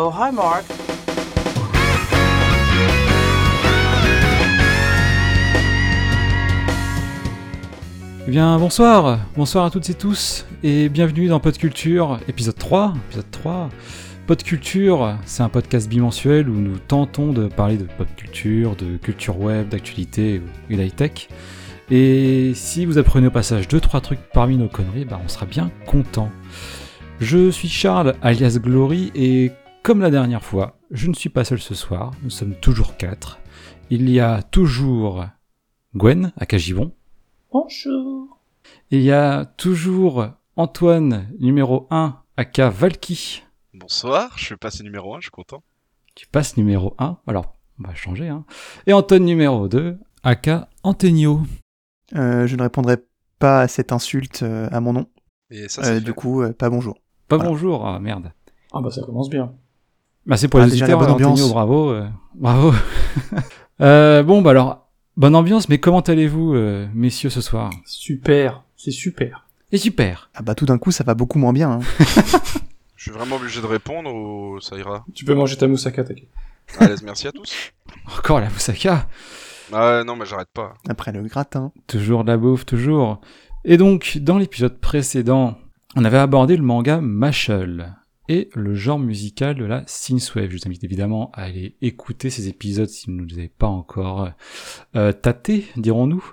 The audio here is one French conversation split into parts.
Oh, hi, Mark. Eh bien, bonsoir, bonsoir à toutes et tous, et bienvenue dans Podculture, épisode 3, épisode 3. Podculture, c'est un podcast bimensuel où nous tentons de parler de pop culture, de culture web, d'actualité et d'high-tech. Et si vous apprenez au passage 2-3 trucs parmi nos conneries, bah on sera bien content. Je suis Charles, alias Glory, et comme la dernière fois, je ne suis pas seul ce soir, nous sommes toujours 4. Il y a toujours Gwen, à Cagivon. Bonjour. Il y a toujours Antoine, numéro 1, aka Valky. Bonsoir, je suis passé numéro 1, je suis content. Tu passes numéro 1, alors on va changer. Hein. Et Antoine numéro 2, aka Antenio. Euh, je ne répondrai pas à cette insulte euh, à mon nom. Et ça, Euh, c'est du coup, pas bonjour. Pas Voilà. bonjour, ah merde. Ah bah ça commence bien. Bah c'est pour Ah, les déjà, auditeurs, la bonne Antonio, ambiance. bravo. euh, bravo. Euh, bon, bah alors, bonne ambiance, mais comment allez-vous, euh, messieurs, ce soir? Super, c'est super. Et super. Ah bah tout d'un coup, ça va beaucoup moins bien. hein. Je suis vraiment obligé de répondre ou ça ira? Tu peux manger ta moussaka, t'inquiète. À l'aise, merci à tous. Encore la moussaka? Ah non, mais j'arrête pas. Après le gratin. Toujours de la bouffe, toujours. Et donc, dans l'épisode précédent, on avait abordé le manga Mashal et le genre musical de la synthwave. Je vous invite évidemment à aller écouter ces épisodes si vous ne les avez pas encore euh, tâtés, dirons-nous.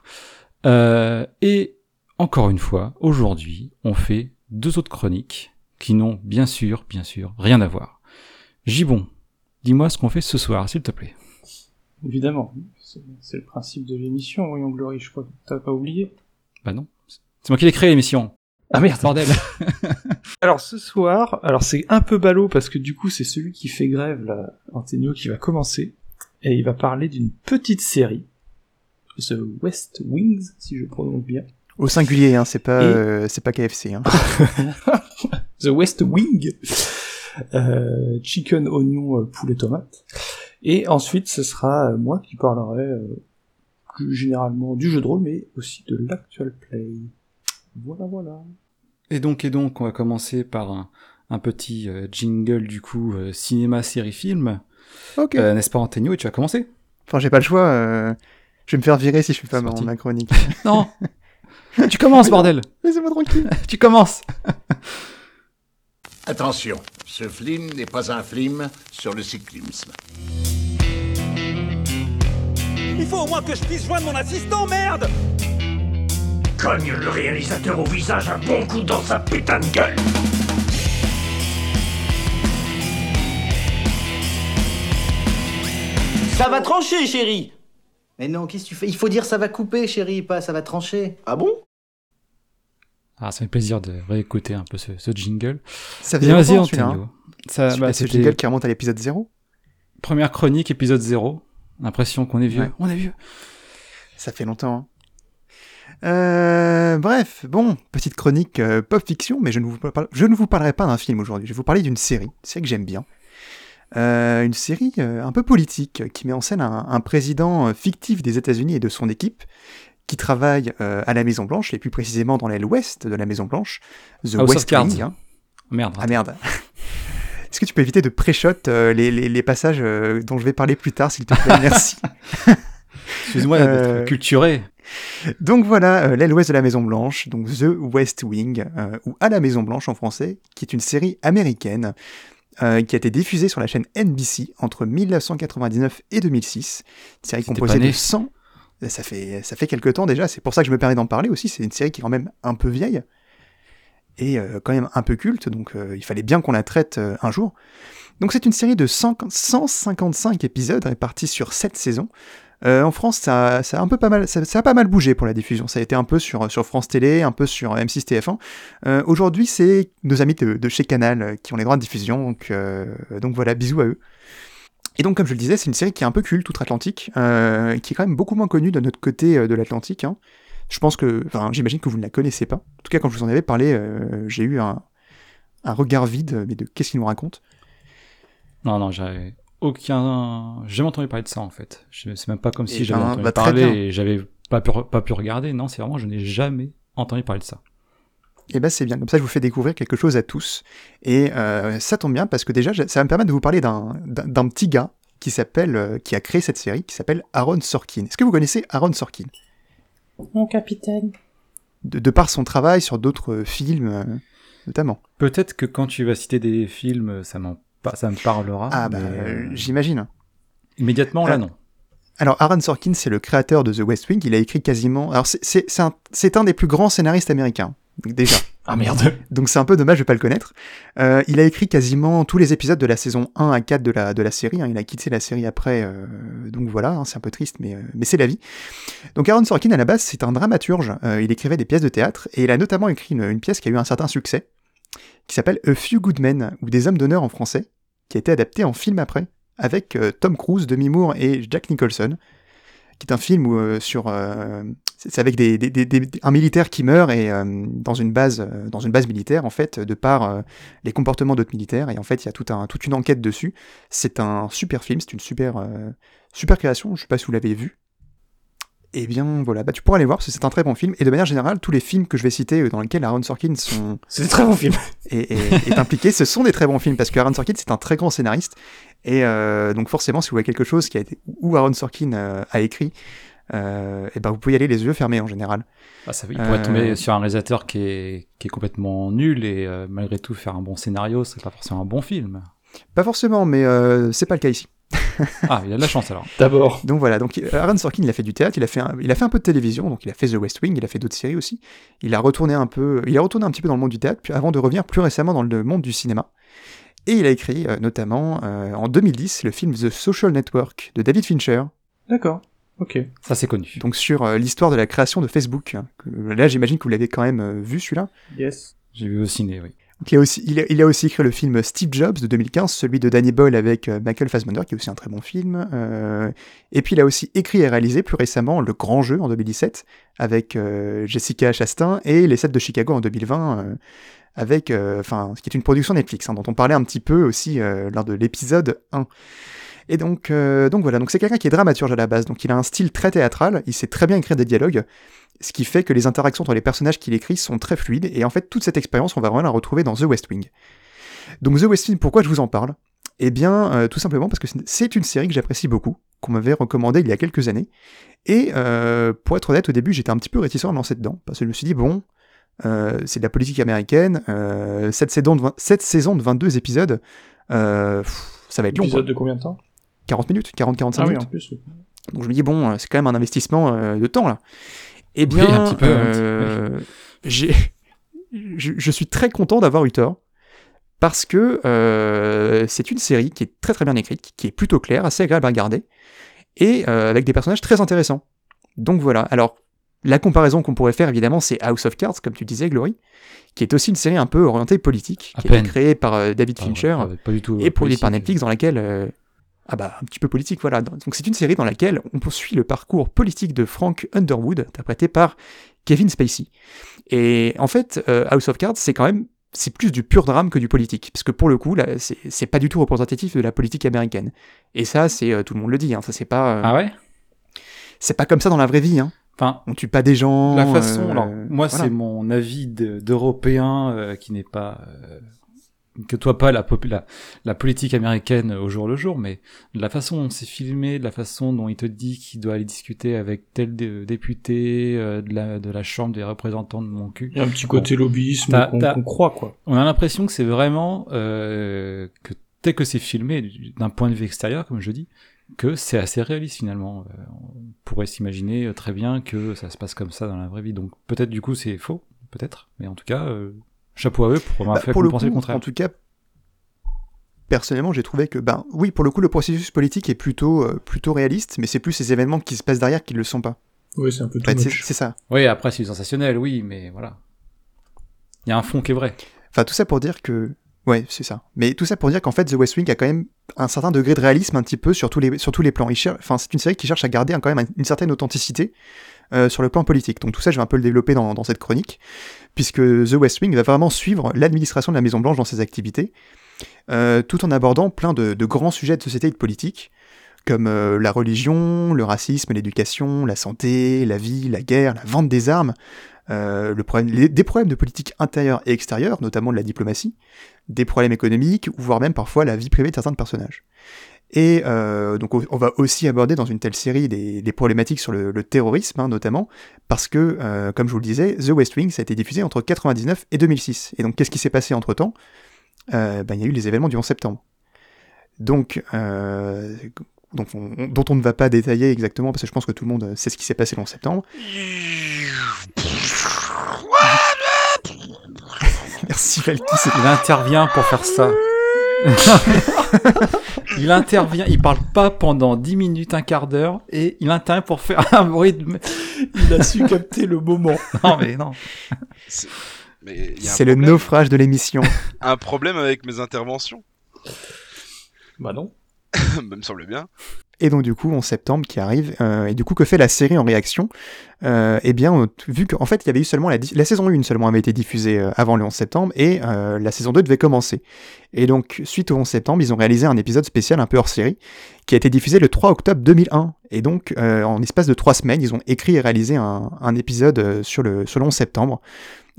Euh, et encore une fois, aujourd'hui, on fait deux autres chroniques qui n'ont bien sûr, bien sûr, rien à voir. Gibon, dis-moi ce qu'on fait ce soir, s'il te plaît. Évidemment, c'est le principe de l'émission, Voyons Glory, je crois que t'as pas oublié. Bah non, c'est moi qui l'ai créé l'émission. Ah merde Bordel. Alors ce soir, alors c'est un peu ballot parce que du coup c'est celui qui fait grève, là, Antonio, qui va commencer, et il va parler d'une petite série, The West Wings, si je prononce bien. Au singulier, hein, c'est pas, Et- euh, c'est pas KFC. Hein. The West Wing, euh, chicken, oignon, euh, poulet, tomate. Et ensuite, ce sera euh, moi qui parlerai euh, plus généralement du jeu de rôle, mais aussi de l'actual play. Voilà, voilà. Et donc, et donc, on va commencer par un, un petit euh, jingle du coup euh, cinéma, série, film. ok. Euh, N'est-ce pas, Antonio Et tu vas commencer? Enfin, j'ai pas le choix. euh, Je vais me faire virer si je fais pas parti. ma chronique. Non Tu commences, bordel Laissez-moi tranquille. Tu commences Attention, ce film n'est pas un film sur le cyclisme. Il faut au moins que je puisse joindre mon assistant, merde Cogne le réalisateur au visage un bon coup dans sa putain de gueule. Ça va trancher, chérie Mais non, qu'est-ce que tu fais? Il faut dire ça va couper, chérie, pas ça va trancher. Ah bon? Ah, ça fait plaisir de réécouter un peu ce, ce jingle. Ça faisait vas-y, longtemps. Antonio. hein. Ça, Ce- bah, ce jingle qui remonte à l'épisode 0. première chronique, épisode 0. L'impression qu'on est vieux. Ouais. On est vieux. Ça fait longtemps. hein. Euh, bref, bon, petite chronique euh, pop fiction, mais je ne, vous parle- je ne vous parlerai pas d'un film aujourd'hui. Je vais vous parler d'une série, une série que j'aime bien. Euh, une série un peu politique qui met en scène un, un président fictif des États-Unis et de son équipe qui travaille à la Maison Blanche et plus précisément dans l'aile ouest de la Maison Blanche, The House West. Wing. hein. Merde. Ah merde. Est-ce que tu peux éviter de pré-shot les, les- les passages dont je vais parler plus tard, s'il te plaît? Merci. Excuse-moi d'être culturé. Donc voilà, euh, l'aile ouest de la Maison Blanche, donc The West Wing, euh, ou À la Maison Blanche en français, qui est une série américaine euh, qui a été diffusée sur la chaîne NBC entre 1999 et 2006. Une série composée de 100... Ça fait, ça fait quelques temps déjà, c'est pour ça que je me permets d'en parler aussi, c'est une série qui est quand même un peu vieille, et euh, quand même un peu culte, donc euh, il fallait bien qu'on la traite euh, un jour. Donc c'est une série de 100 155 épisodes répartis sur 7 saisons, euh, en France, ça, a un peu pas mal, ça, a pas mal bougé pour la diffusion. Ça a été un peu sur, France Télé, un peu sur M6 TF1. Euh, Aujourd'hui, c'est nos amis de, chez Canal euh, qui ont les droits de diffusion. Donc, voilà, bisous à eux. Et donc, comme je le disais, c'est une série qui est un peu culte, outre-Atlantique, qui est quand même beaucoup moins connue de notre côté de l'Atlantique. hein. Je pense que, enfin, j'imagine que vous ne la connaissez pas. En tout cas, quand je vous en avais parlé, j'ai eu un, un regard vide, mais de qu'est-ce qu'il nous raconte Non, non, j'avais aucun. J'ai jamais entendu parler de ça en fait. C'est même pas comme si Eh j'avais ben, entendu bah, parler et j'avais pas pu, pas pu regarder. Non, c'est vraiment, je n'ai jamais entendu parler de ça. Et ben c'est bien, comme ça je vous fais découvrir quelque chose à tous. Et euh, ça tombe bien parce que déjà ça va me permettre de vous parler d'un petit gars qui s'appelle, euh, qui a créé cette série, qui s'appelle Aaron Sorkin. Est-ce que vous connaissez Aaron Sorkin? Mon capitaine. de, de par son travail sur d'autres films, euh, notamment. Peut-être que quand tu vas citer des films, ça, m'en ça me parlera. Ah bah mais, euh, euh, j'imagine. immédiatement, là, Ah. non. Alors Aaron Sorkin, c'est le créateur de The West Wing. Il a écrit quasiment. Alors c'est- un, un des plus grands scénaristes américains. Déjà. Ah merde. Donc c'est un peu dommage de pas le connaître. Euh, il a écrit quasiment tous les épisodes de la saison 1 à 4 de la, de la série. hein. Il a quitté la série après. euh, donc voilà, hein, c'est un peu triste, mais, euh, mais c'est la vie. Donc Aaron Sorkin, à la base, c'est un dramaturge. Euh, il écrivait des pièces de théâtre et il a notamment écrit une, une pièce qui a eu un certain succès, qui s'appelle A Few Good Men, ou Des Hommes d'honneur en français, qui a été adapté en film après, avec euh, Tom Cruise, Demi Moore et Jack Nicholson, qui est un film où, euh, sur... euh, c'est avec des, un militaire qui meurt et dans une base dans une base militaire en fait de par les comportements d'autres militaires. Et en fait il y a tout un, toute une enquête dessus. C'est un super film c'est une super super création. Je sais pas si vous l'avez vu et bien voilà bah tu pourras aller voir parce que c'est un très bon film et de manière générale tous les films que je vais citer euh, dans lesquels Aaron Sorkin sont C'est un très bon film. est, est- est impliqué, ce sont des très bons films parce que Aaron Sorkin c'est un très grand scénariste et euh, donc forcément si vous voyez quelque chose qui a été où Aaron Sorkin euh, a écrit, euh, et ben vous pouvez y aller les yeux fermés en général. Ah, ça, il pourrait tomber sur un réalisateur qui est, qui est complètement nul et malgré tout faire un bon scénario, c'est pas forcément un bon film. Pas forcément, mais c'est pas le cas ici. Ah, il a de la chance alors. D'abord. Donc voilà, donc euh, Aaron Sorkin il a fait du théâtre, il a fait un, il a fait un peu de télévision, donc il a fait The West Wing, il a fait d'autres séries aussi. Il a retourné un peu, il a retourné un petit peu dans le monde du théâtre, puis avant de revenir plus récemment dans le monde du cinéma. Et il a écrit euh, notamment euh, en 2010 le film The Social Network de David Fincher, D'accord. Ok. Ça, c'est connu. donc sur euh, l'histoire de la création de Facebook. hein, que- là, j'imagine que vous l'avez quand même euh, vu celui-là. Yes. J'ai vu au ciné, oui. Il, a aussi, il, le film Steve Jobs de 2015, celui de Danny Boyle avec euh, Michael Fassbender, qui est aussi un très bon film. euh, et puis il a aussi écrit et réalisé plus récemment Le Grand Jeu en 2017 avec euh, Jessica Chastain et Les 7 de Chicago en 2020. euh, avec, enfin, ce qui est une production Netflix, hein, dont on parlait un petit peu aussi lors de l'épisode 1. Et donc, donc voilà, donc c'est quelqu'un qui est dramaturge à la base, donc il a un style très théâtral, il sait très bien écrire des dialogues, ce qui fait que les interactions entre les personnages qu'il écrit sont très fluides, et en fait toute cette expérience, on va vraiment la retrouver dans The West Wing. Donc The West Wing, pourquoi je vous en parle? Eh bien, euh, tout simplement parce que c'est une série que j'apprécie beaucoup, qu'on m'avait recommandée il y a quelques années, et euh, pour être honnête, au début j'étais un petit peu réticent à me lancer dedans, parce que je me suis dit, bon, euh, c'est de la politique américaine, cette, saison de, vingt- cette saison de 22 épisodes, pff, ça va être long. Épisode de combien de temps? 40 minutes, 40-45 Ah oui, minutes. en plus. oui. Donc je me dis, bon, c'est quand même un investissement de temps là. Eh Oui, bien, un petit peu, un petit j'ai- je, je suis très content d'avoir eu tort. Parce que euh, c'est une série qui est très très bien écrite, qui est plutôt claire, assez agréable à regarder, et euh, avec des personnages très intéressants. Donc voilà, alors la comparaison qu'on pourrait faire évidemment c'est House of Cards, comme tu disais Glory, qui est aussi une série un peu orientée politique, À qui a été peine. créée par euh, David Ah, Fincher, ouais, pas du tout. et produit par. Netflix dans laquelle ah bah un petit peu politique voilà donc c'est une série dans laquelle on poursuit le parcours politique de Frank Underwood interprété par Kevin Spacey et en fait euh, House of Cards c'est quand même c'est plus du pur drame que du politique parce que pour le coup là c'est c'est pas du tout représentatif de la politique américaine et ça c'est euh, tout le monde le dit hein, ça c'est pas euh, Ah ouais? c'est pas comme ça dans la vraie vie hein. Enfin, on tue pas des gens la façon. euh, alors, moi, voilà. c'est mon avis de- d'Européen qui n'est pas. Euh, que toi pas la, la, la politique américaine au jour le jour, mais de la façon dont c'est filmé, de la façon dont il te dit qu'il doit aller discuter avec tel dé- député euh, de, la, de la Chambre des représentants de mon cul. Il y a un petit côté lobbyisme qu'on croit, quoi. On a l'impression que c'est vraiment euh, que tel que c'est filmé du- d'un point de vue extérieur, comme je dis, que c'est assez réaliste finalement. Euh, on pourrait s'imaginer très bien que ça se passe comme ça dans la vraie vie. Donc peut-être du coup c'est faux, peut-être, mais en tout cas euh, chapeau à eux pour m'avoir Bah, fait pour le penser coup, le contraire. En tout cas, personnellement, j'ai trouvé que, ben, oui, pour le coup, le processus politique est plutôt, euh, plutôt réaliste, mais c'est plus ces événements qui se passent derrière qui ne le sont pas. Oui, c'est un peu fait, too c'est ça. Oui, après c'est sensationnel, oui, mais voilà. Il y a un fond qui est vrai. Enfin, tout ça pour dire que, ouais, c'est ça. Mais tout ça pour dire qu'en fait, The West Wing a quand même un certain degré de réalisme un petit peu sur tous les, sur tous les plans. Cher- Enfin, c'est une série qui cherche à garder quand même une certaine authenticité euh, sur le plan politique. Donc tout ça, je vais un peu le développer dans, dans cette chronique, puisque The West Wing va vraiment suivre l'administration de la Maison Blanche dans ses activités, euh, tout en abordant plein de, grands sujets de société et de politique, comme euh, la religion, le racisme, l'éducation, la santé, la vie, la guerre, la vente des armes, euh, des problèmes de politique intérieure et extérieure, notamment de la diplomatie, des problèmes économiques, voire même parfois la vie privée de certains personnages. Et euh, donc on va aussi aborder dans une telle série des, des problématiques sur le, le terrorisme, hein, notamment, parce que, euh, comme je vous le disais, The West Wing, ça a été diffusé entre 99 et 2006. Et donc qu'est-ce qui s'est passé entre-temps? Euh, ben, Il y a eu les événements du 11 septembre. Donc, donc on- on- dont on ne va pas détailler exactement, parce que je pense que tout le monde sait ce qui s'est passé le 11 septembre. Merci Valky, c'est Il intervient pour faire ça. il intervient, il parle pas pendant 10 minutes, un quart d'heure, et il intervient pour faire un bruit de... Il a su capter le moment. Non mais non. C'est le naufrage de l'émission. un problème avec mes interventions. Bah non. me semble bien. Et donc du coup, en septembre qui arrive, euh, et du coup que fait la série en réaction? Euh, Eh bien, vu qu'en fait il y avait eu seulement la, saison 1 seulement avait été diffusée euh, avant le 11 septembre, et la saison 2 devait commencer. Et donc suite au 11 septembre, ils ont réalisé un épisode spécial un peu hors série, qui a été diffusé le 3 octobre 2001. Et donc en espace de trois semaines, ils ont écrit et réalisé un, épisode sur, le, sur le 11 septembre.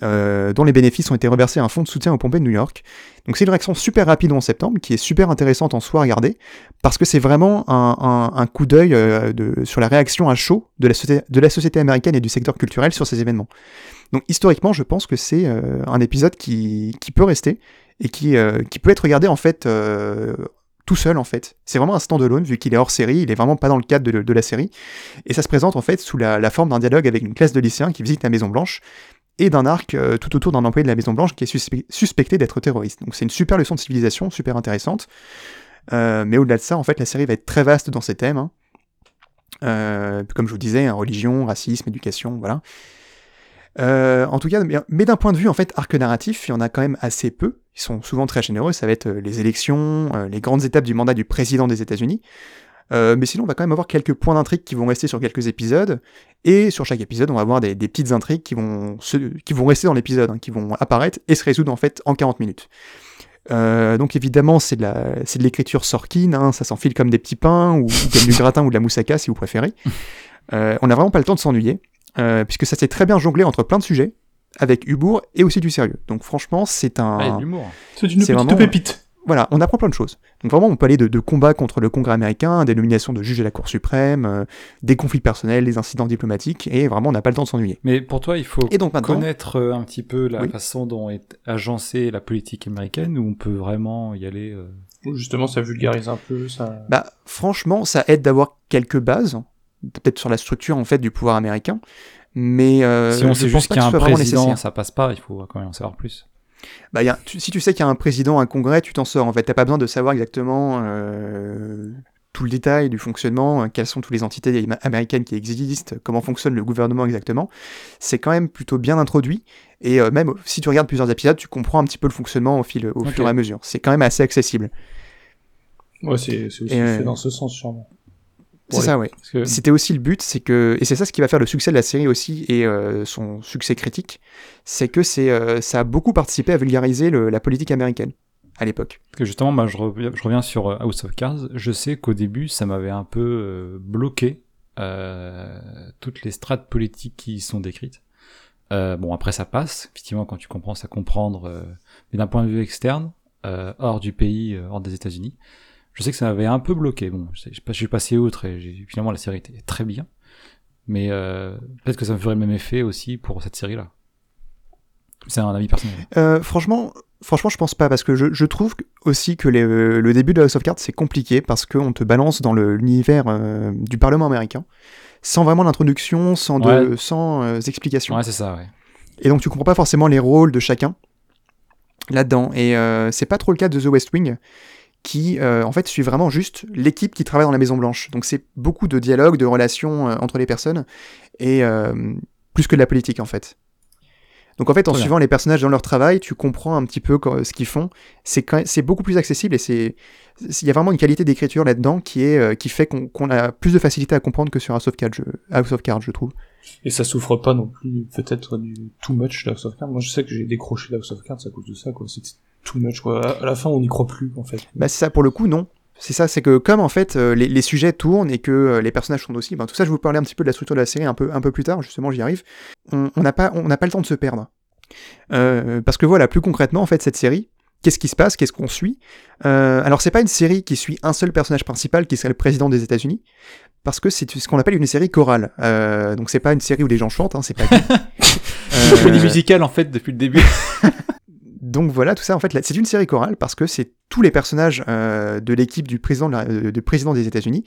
Euh, dont les bénéfices ont été reversés à un fonds de soutien aux pompées de New York. Donc c'est une réaction super rapide en septembre, qui est super intéressante en soi à regarder, parce que c'est vraiment un, coup d'œil euh, sur la réaction à chaud de la, société, américaine et du secteur culturel sur ces événements. Donc historiquement, je pense que c'est euh, un épisode qui, peut rester et qui, peut être regardé en fait tout seul en fait. C'est vraiment un stand-alone vu qu'il est hors série, il est vraiment pas dans le cadre de, de la série et ça se présente en fait sous la, la forme d'un dialogue avec une classe de lycéens qui visite la Maison Blanche et d'un arc euh, tout autour d'un employé de la Maison Blanche qui est suspe- suspecté d'être terroriste. Donc c'est une super leçon de civilisation, super intéressante. Euh, mais au-delà de ça, en fait, la série va être très vaste dans ses thèmes. hein. Euh, comme je vous disais, hein, religion, racisme, éducation, voilà. En tout cas, mais, d'un point de vue en fait arc narratif, il y en a quand même assez peu. Ils sont souvent très généreux. Ça va être les élections, les grandes étapes du mandat du président des États-Unis. Euh, mais sinon, on va quand même avoir quelques points d'intrigue qui vont rester sur quelques épisodes. Et sur chaque épisode, on va avoir des, des petites intrigues qui vont, se- qui vont rester dans l'épisode, hein, qui vont apparaître et se résoudre en fait en 40 minutes. Euh, donc évidemment, c'est de l'écriture Sorkin, hein, ça s'enfile comme des petits pains, ou, ou comme du gratin ou de la moussaka si vous préférez. Euh, on n'a vraiment pas le temps de s'ennuyer, euh, puisque ça s'est très bien jonglé entre plein de sujets, avec humour et aussi du sérieux. Donc franchement, c'est un... L'humour. C'est une petite vraiment- pépite. Voilà, on apprend plein de choses. Donc vraiment, on peut aller de, de combats contre le Congrès américain, des nominations de juges à la Cour suprême, euh, des conflits personnels, des incidents diplomatiques, et vraiment, on n'a pas le temps de s'ennuyer. Mais pour toi, il faut Et donc maintenant, connaître euh, un petit peu la Oui. façon dont est agencée la politique américaine, où on peut vraiment y aller. euh, Justement, ça vulgarise un peu, ça. bah, franchement, ça aide d'avoir quelques bases, peut-être sur la structure en fait du pouvoir américain, mais euh, si on sait juste qu'il y a un président, nécessaire. ça passe pas, il faut quand même en savoir plus. Bah, y a- tu- si tu sais qu'il y a un président, un congrès, tu t'en sors. En fait, t'as pas besoin de savoir exactement euh, tout le détail du fonctionnement, euh, quelles sont toutes les entités am- américaines qui existent, comment fonctionne le gouvernement exactement. C'est quand même plutôt bien introduit. Et euh, même si tu regardes plusieurs épisodes, tu comprends un petit peu le fonctionnement au, fil, au fur et à mesure. C'est quand même assez accessible. Ouais, c'est aussi Et, fait dans ce sens, sûrement. C'est ça, que C'était aussi le but, c'est que et c'est ça ce qui va faire le succès de la série aussi et euh, son succès critique, c'est que c'est euh, ça a beaucoup participé à vulgariser le- la politique américaine à l'époque. Parce que justement, moi, je reviens, je reviens sur euh, House of Cards. Je sais qu'au début, ça m'avait un peu euh, bloqué euh, toutes les strates politiques qui y sont décrites. Euh, bon, après, ça passe. Effectivement, quand tu comprends, ça comprendre. euh, mais d'un point de vue externe, euh, hors du pays, euh, hors des États-Unis, je sais que ça m'avait un peu bloqué. Bon, je, sais- je, je suis passé outre et finalement, la série était très bien. Mais euh, peut-être que ça me ferait le même effet aussi pour cette série-là. C'est un avis personnel. Euh, franchement, franchement, je pense pas parce que je, je trouve aussi que les- le début de House of Cards c'est compliqué parce qu'on te balance dans l'univers euh, du Parlement américain sans vraiment d'introduction, sans de, Ouais. sans euh, explication. Ouais, c'est ça, ouais. Et donc tu comprends pas forcément les rôles de chacun là-dedans. Et euh, c'est pas trop le cas de The West Wing, qui euh, en fait suit vraiment juste l'équipe qui travaille dans la Maison Blanche. Donc c'est beaucoup de dialogue, de relations euh, entre les personnes, et euh, plus que de la politique en fait. Donc en fait, en suivant les personnages dans leur travail, tu comprends un petit peu ce qu'ils font. C'est c'est beaucoup plus accessible et c'est il y a vraiment une qualité d'écriture là-dedans qui est qui fait qu'on a plus de facilité à comprendre que sur House of Cards, je, House of Cards, je trouve. Et ça souffre pas non plus, peut-être, du too much House of Cards. Moi, je sais que j'ai décroché House of Cards à cause de ça, quoi. C'était too much, quoi. À- la fin, on n'y croit plus, en fait. Bah c'est ça pour le coup non. C'est ça, c'est que comme en fait euh, les, les sujets tournent et que euh, les personnages tournent aussi, ben, tout ça je vais vous parler un petit peu de la structure de la série un peu, un peu plus tard, justement j'y arrive. On n'a pas, on n'a pas le temps de se perdre. Euh, parce que voilà, plus concrètement en fait cette série, qu'est-ce qui se passe, qu'est-ce qu'on suit Euh, Alors c'est pas une série qui suit un seul personnage principal qui serait le président des États-Unis, parce que c'est ce qu'on appelle une série chorale. Euh, donc c'est pas une série où les gens chantent, hein, c'est pas. Fais des musicales en fait depuis le début. Donc voilà, tout ça, en fait, c'est une série chorale parce que c'est tous les personnages euh, de l'équipe du président, euh, des États-Unis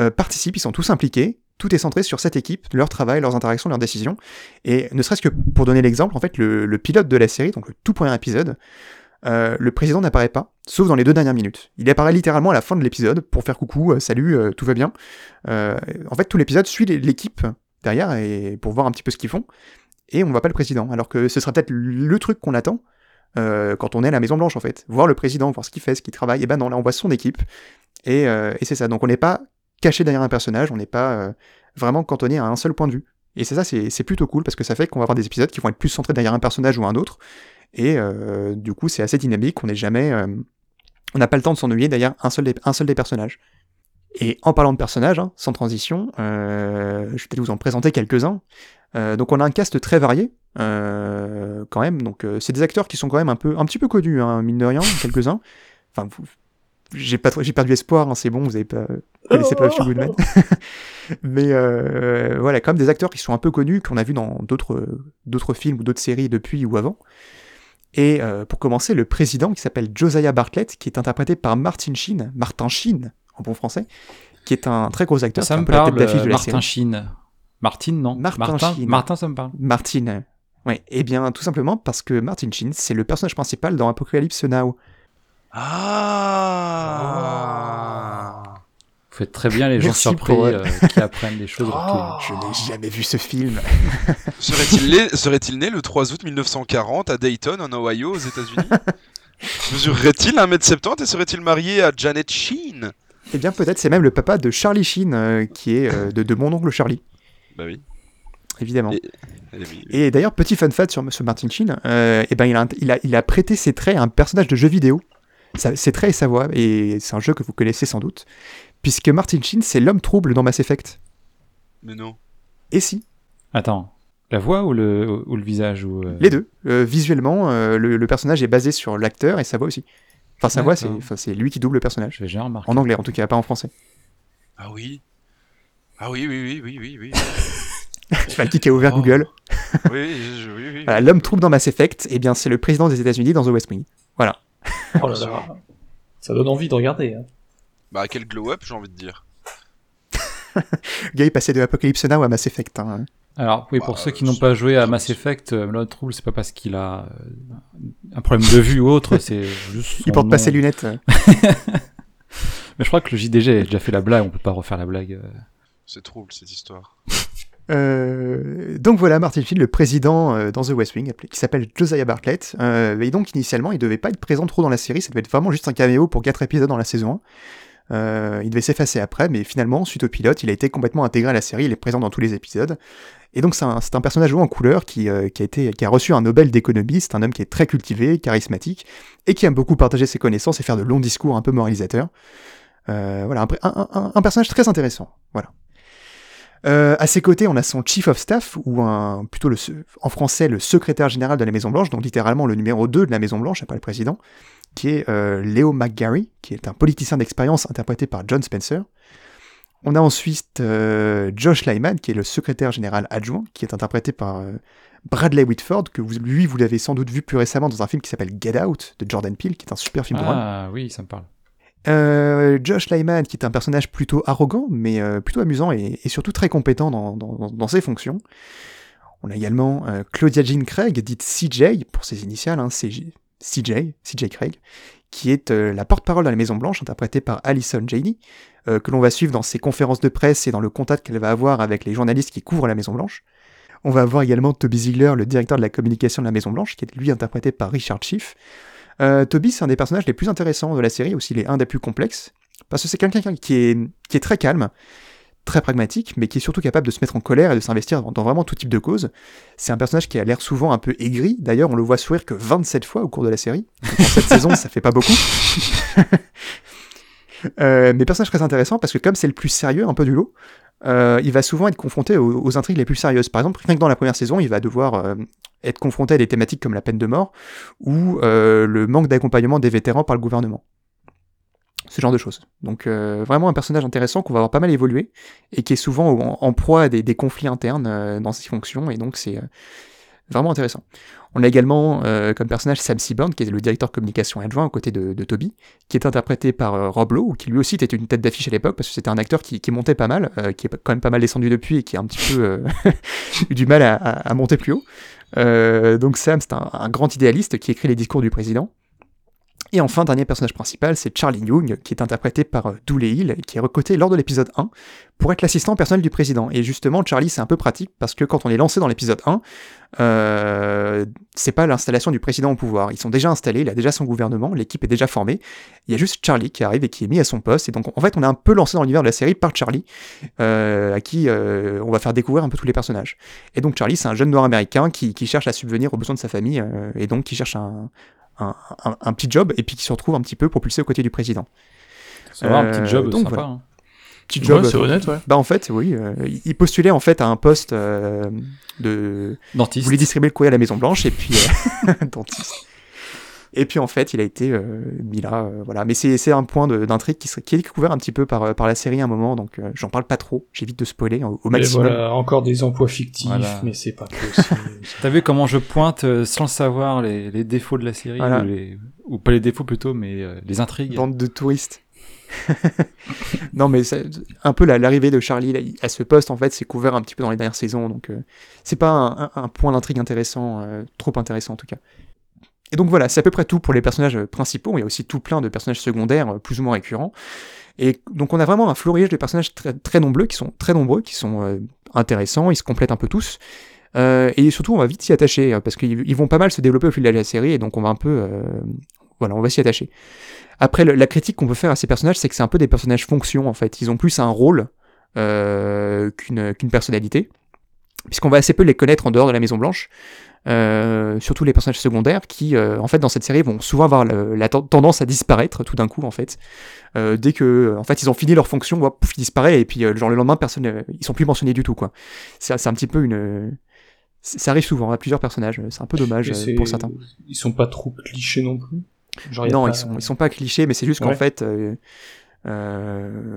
euh, participent, ils sont tous impliqués. Tout est centré sur cette équipe, leur travail, leurs interactions, leurs décisions. Et ne serait-ce que pour donner l'exemple, en fait, le, pilote de la série, donc le tout premier épisode, le président n'apparaît pas, sauf dans les deux dernières minutes. Il apparaît littéralement à la fin de l'épisode pour faire coucou, salut, tout va bien. En fait, tout l'épisode suit l'équipe derrière et pour voir un petit peu ce qu'ils font. Et on voit pas le président, alors que ce sera peut-être le truc qu'on attend euh, quand on est à la Maison Blanche en fait. Voir le président, voir ce qu'il fait, ce qu'il travaille. Et ben non, là on voit son équipe. Et, euh, et c'est ça. Donc on n'est pas caché derrière un personnage, on n'est pas euh, vraiment cantonné à un seul point de vue. Et c'est ça, c'est plutôt cool parce que ça fait qu'on va avoir des épisodes qui vont être plus centrés derrière un personnage ou un autre. Et du coup, c'est assez dynamique. On n'est jamais, on n'a pas le temps de s'ennuyer derrière un seul des, un seul des personnages. Et en parlant de personnages, hein, sans transition, euh, je vais peut-être vous en présenter quelques-uns. Euh, donc on a un cast très varié, euh, quand même. Donc c'est des acteurs qui sont quand même un peu, un petit peu connus, hein, mine de rien, quelques-uns. Enfin, j'ai pas, trop- j'ai perdu espoir. hein, c'est bon, vous avez pas, vous connaissez pas Few Goodman. Mais voilà, quand même des acteurs qui sont un peu connus, qu'on a vu dans d'autres, d'autres films ou d'autres séries depuis ou avant. Et pour commencer, le président qui s'appelle Josiah Bartlett, qui est interprété par Martin Sheen, Martin Sheen en bon français, qui est un très gros acteur, ça me un peu la tête parle, d'affiche de euh, la Martin série. Sheen. Martin, non Martin Martin, Sheen. Martin, ça me parle. Martin. Ouais, et bien tout simplement parce que Martin Sheen, c'est le personnage principal dans Apocalypse Now. Ah. Vous faites très bien les gens Merci surpris pour- euh, qui apprennent des choses. Ah. Je n'ai jamais vu ce film. Serait-il né, serait-il né le 3 août 1940 à Dayton, en Ohio, aux États-Unis? Mesurerait-il 1m70 et serait-il marié à Janet Sheen? Eh bien peut-être c'est même le papa de Charlie Sheen, euh, qui est euh, de, de mon oncle Charlie, Bah oui. évidemment. Et- oui. Et d'ailleurs, petit fun fact sur ce Martin Sheen, euh, eh ben, il, a, il, a, il a prêté ses traits à un personnage de jeu vidéo. Ses traits et sa voix, et c'est un jeu que vous connaissez sans doute, puisque Martin Sheen, c'est l'homme trouble dans Mass Effect. Mais non. Et si, Attends, la voix ou le, ou le visage ou, euh, les deux. Euh, visuellement, euh, le, le personnage est basé sur l'acteur et sa voix aussi. Enfin, sa voix, c'est enfin, lui qui double le personnage. Jamais remarquer. En anglais, en tout cas, pas en français. Ah oui. Ah oui, oui, oui, oui, oui, oui. Vas le kicker ouvert Oh. Google. oui, je- oui, oui. Voilà, l'homme trouble dans Mass Effect, eh bien, c'est le président des États-Unis dans The West Wing. Voilà. Oh là là. Ça donne envie de regarder. Hein. Bah quel glow-up, j'ai envie de dire. Le gars est passé de Apocalypse Now à Mass Effect. hein. Alors, oui, Bah, pour ceux qui euh, n'ont pas joué à Mass Effect, euh, l'autre trouble, c'est pas parce qu'il a euh, un problème de vue ou autre, c'est juste. Il porte pas nom. ses lunettes. Mais je crois que le JDG a déjà fait la blague, on peut pas refaire la blague. euh. C'est trouble cette histoire. Euh, donc voilà, Martin Sheen, le président euh, dans The West Wing, qui s'appelle Josiah Bartlett. Euh, et donc initialement, il devait pas être présent trop dans la série, ça devait être vraiment juste un caméo pour 4 épisodes dans la saison 1. Euh, il devait s'effacer après, mais finalement, suite au pilote, il a été complètement intégré à la série, il est présent dans tous les épisodes. Et donc c'est un, personnage haut en couleur qui, euh, qui, a reçu un Nobel d'économie, c'est un homme qui est très cultivé, charismatique, et qui aime beaucoup partager ses connaissances et faire de longs discours un peu moralisateurs. Euh, voilà, un, personnage très intéressant. Voilà. À ses côtés, on a son chief of staff, ou plutôt en français le secrétaire général de la Maison Blanche, donc littéralement le numéro 2 de la Maison Blanche, après le président, qui est euh, Leo McGarry, qui est un politicien d'expérience interprété par John Spencer. On a ensuite euh, Josh Lyman, qui est le secrétaire général adjoint, qui est interprété par euh, Bradley Whitford, que vous, lui, vous l'avez sans doute vu plus récemment dans un film qui s'appelle Get Out, de Jordan Peele, qui est un super film. Ah oui, ça me parle. Euh, Josh Lyman, qui est un personnage plutôt arrogant, mais plutôt amusant et, et surtout très compétent dans, dans- dans ses fonctions. On a également Claudia Jean Craig, dite CJ, pour ses initiales, hein, CJ, CJ, CJ Craig, qui est euh, la porte-parole de la Maison Blanche, interprétée par Alison Janney, euh, que l'on va suivre dans ses conférences de presse et dans le contact qu'elle va avoir avec les journalistes qui couvrent la Maison Blanche. On va avoir également Toby Ziegler, le directeur de la communication de la Maison Blanche, qui est lui interprété par Richard Schiff. Euh, Toby, c'est un des personnages les plus intéressants de la série, aussi il est un des plus complexes, parce que c'est quelqu'un qui est, qui est très calme, très pragmatique, mais qui est surtout capable de se mettre en colère et de s'investir dans, dans vraiment tout type de cause. C'est un personnage qui a l'air souvent un peu aigri, d'ailleurs on le voit sourire que 27 fois au cours de la série, Donc, cette saison ça fait pas beaucoup. Euh, mais personnage très intéressant parce que comme c'est le plus sérieux un peu du lot, euh, il va souvent être confronté aux, aux intrigues les plus sérieuses. Par exemple, rien que dans la première saison, il va devoir euh, être confronté à des thématiques comme la peine de mort ou euh, le manque d'accompagnement des vétérans par le gouvernement. Ce genre de choses. Donc euh, vraiment un personnage intéressant qu'on va voir pas mal évoluer et qui est souvent en, proie à des, conflits internes euh, dans ses fonctions et donc c'est euh, vraiment intéressant. On a également comme personnage Sam Seaborn qui est le directeur communication adjoint aux côtés de, de Toby, qui est interprété par Rob Lowe, qui lui aussi était une tête d'affiche à l'époque parce que c'était un acteur qui, montait pas mal, qui est quand même pas mal descendu depuis et qui a un petit peu eu du mal à, monter plus haut. Donc Sam, c'est un grand idéaliste qui écrit les discours du président. Et enfin, dernier personnage principal, c'est Charlie Young, qui est interprété par euh, Dooley Hill, qui est recruté lors de l'épisode 1 pour être l'assistant personnel du président. Et justement, Charlie, c'est un peu pratique parce que quand on est lancé dans l'épisode 1, euh, c'est pas l'installation du président au pouvoir. Ils sont déjà installés, il a déjà son gouvernement, l'équipe est déjà formée. Il y a juste Charlie qui arrive et qui est mis à son poste. Et donc, en fait, on est un peu lancé dans l'univers de la série par Charlie, euh, à qui on va faire découvrir un peu tous les personnages. Et donc, Charlie, c'est un jeune noir américain qui, cherche à subvenir aux besoins de sa famille et donc qui cherche un, un, un- un petit job et puis qui se retrouve un petit peu propulsé aux côtés du président. Ça va, un Euh, petit job donc sympa. voilà. hein. Petit Ouais, job. c'est honnête, ouais. Bah en fait, oui, euh, il postulait en fait à un poste euh, de il Dentiste. voulait distribuer le courrier à la Maison Blanche et puis euh, dentiste. Et puis en fait, il a été euh, mis là, euh, voilà. Mais c'est c'est un point de- d'intrigue qui, serait- qui est découvert un petit peu par, euh, par la série à un moment, donc euh, j'en parle pas trop. J'évite de spoiler au, au Mais maximum. voilà, encore des emplois fictifs, Voilà. mais c'est pas aussi. T'as vu comment je pointe euh, sans le savoir les, les défauts de la série Voilà. ou, les- ou pas les défauts plutôt, mais euh, les intrigues. Bande de touristes. non mais c'est- un peu la- l'arrivée de Charlie là, à ce poste en fait c'est couvert un petit peu dans les dernières saisons donc euh, c'est pas un, un- un point d'intrigue intéressant euh, trop intéressant en tout cas et donc voilà c'est à peu près tout pour les personnages euh, principaux il y a aussi tout plein de personnages secondaires euh, plus ou moins récurrents et donc on a vraiment un florilège de personnages très, nombreux qui sont très nombreux qui sont euh, intéressants ils se complètent un peu tous et surtout on va vite s'y attacher euh, parce qu'ils ils vont pas mal se développer au fil de la série et donc on va un peu voilà on va s'y attacher après, la critique qu'on peut faire à ces personnages, c'est que c'est un peu des personnages fonction, en fait. Ils ont plus un rôle qu'une personnalité, puisqu'on va assez peu les connaître en dehors de la Maison Blanche. Euh, surtout les personnages secondaires qui, euh, en fait, dans cette série, vont souvent avoir le- la ten- tendance à disparaître tout d'un coup, en fait. Euh, dès que, en fait, ils ont fini leur fonction, hop, ils disparaissent, et puis, euh, genre, le lendemain, personne, ils sont plus mentionnés du tout, quoi. C'est un petit peu une... Ça arrive souvent à plusieurs personnages, c'est un peu dommage euh, pour certains. Ils sont pas trop clichés non plus? Genre, Non, pas- ils sont ils sont pas clichés, mais c'est juste qu'en fait, euh,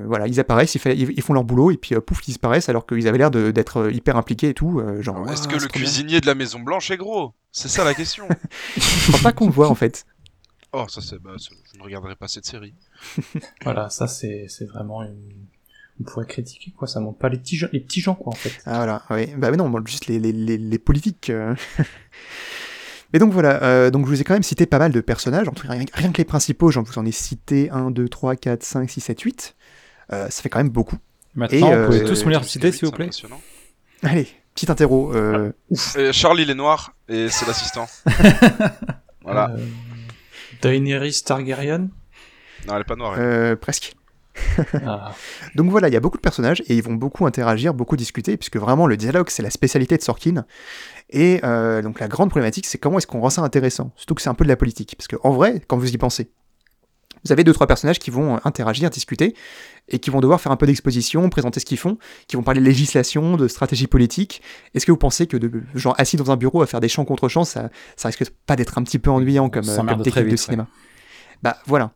voilà, ils apparaissent, ils, fait- ils- ils font leur boulot et puis euh, pouf, ils disparaissent alors qu'ils avaient l'air d'être euh, hyper impliqués et tout. euh, genre, Est-ce Ouah, que le bien. cuisinier de la Maison Blanche est gros? C'est ça la question. Je crois pas qu'on le voit en fait. oh, ça c'est. Bah, je ne regarderai pas cette série. Voilà, ça c'est c'est vraiment une... On pourrait critiquer quoi, ça montre pas les petits gens, les petits gens quoi en fait. Ah voilà, oui. Bah mais non, moi, juste les, les, les, les politiques. Mais donc voilà, euh, donc je vous ai quand même cité pas mal de personnages, en tout cas rien, rien que les principaux, j'en vous en ai cité 1, 2, 3, 4, 5, 6, 7, 8. Euh, ça fait quand même beaucoup. Maintenant, Et, vous pouvez euh, tous me les reciter, s'il vous plaît. Allez, petit interro. Euh, Et Charlie, il est noir et c'est l'assistant. voilà. Euh, Daenerys Targaryen? Non, elle est pas noire. elle. euh, presque. Ah, Donc voilà, il y a beaucoup de personnages et ils vont beaucoup interagir, beaucoup discuter, puisque vraiment le dialogue c'est la spécialité de Sorkin. Et euh, donc la grande problématique c'est comment est-ce qu'on rend ça intéressant, surtout que c'est un peu de la politique, parce que en vrai, quand vous y pensez, vous avez deux trois personnages qui vont euh, interagir, discuter, et qui vont devoir faire un peu d'exposition, présenter ce qu'ils font, qui vont parler de législation, de stratégie politique. Est-ce que vous pensez que de genre assis dans un bureau à faire des champs contre champs, ça, ça risque pas d'être un petit peu ennuyant comme, euh, comme très technique de cinéma? Bah voilà,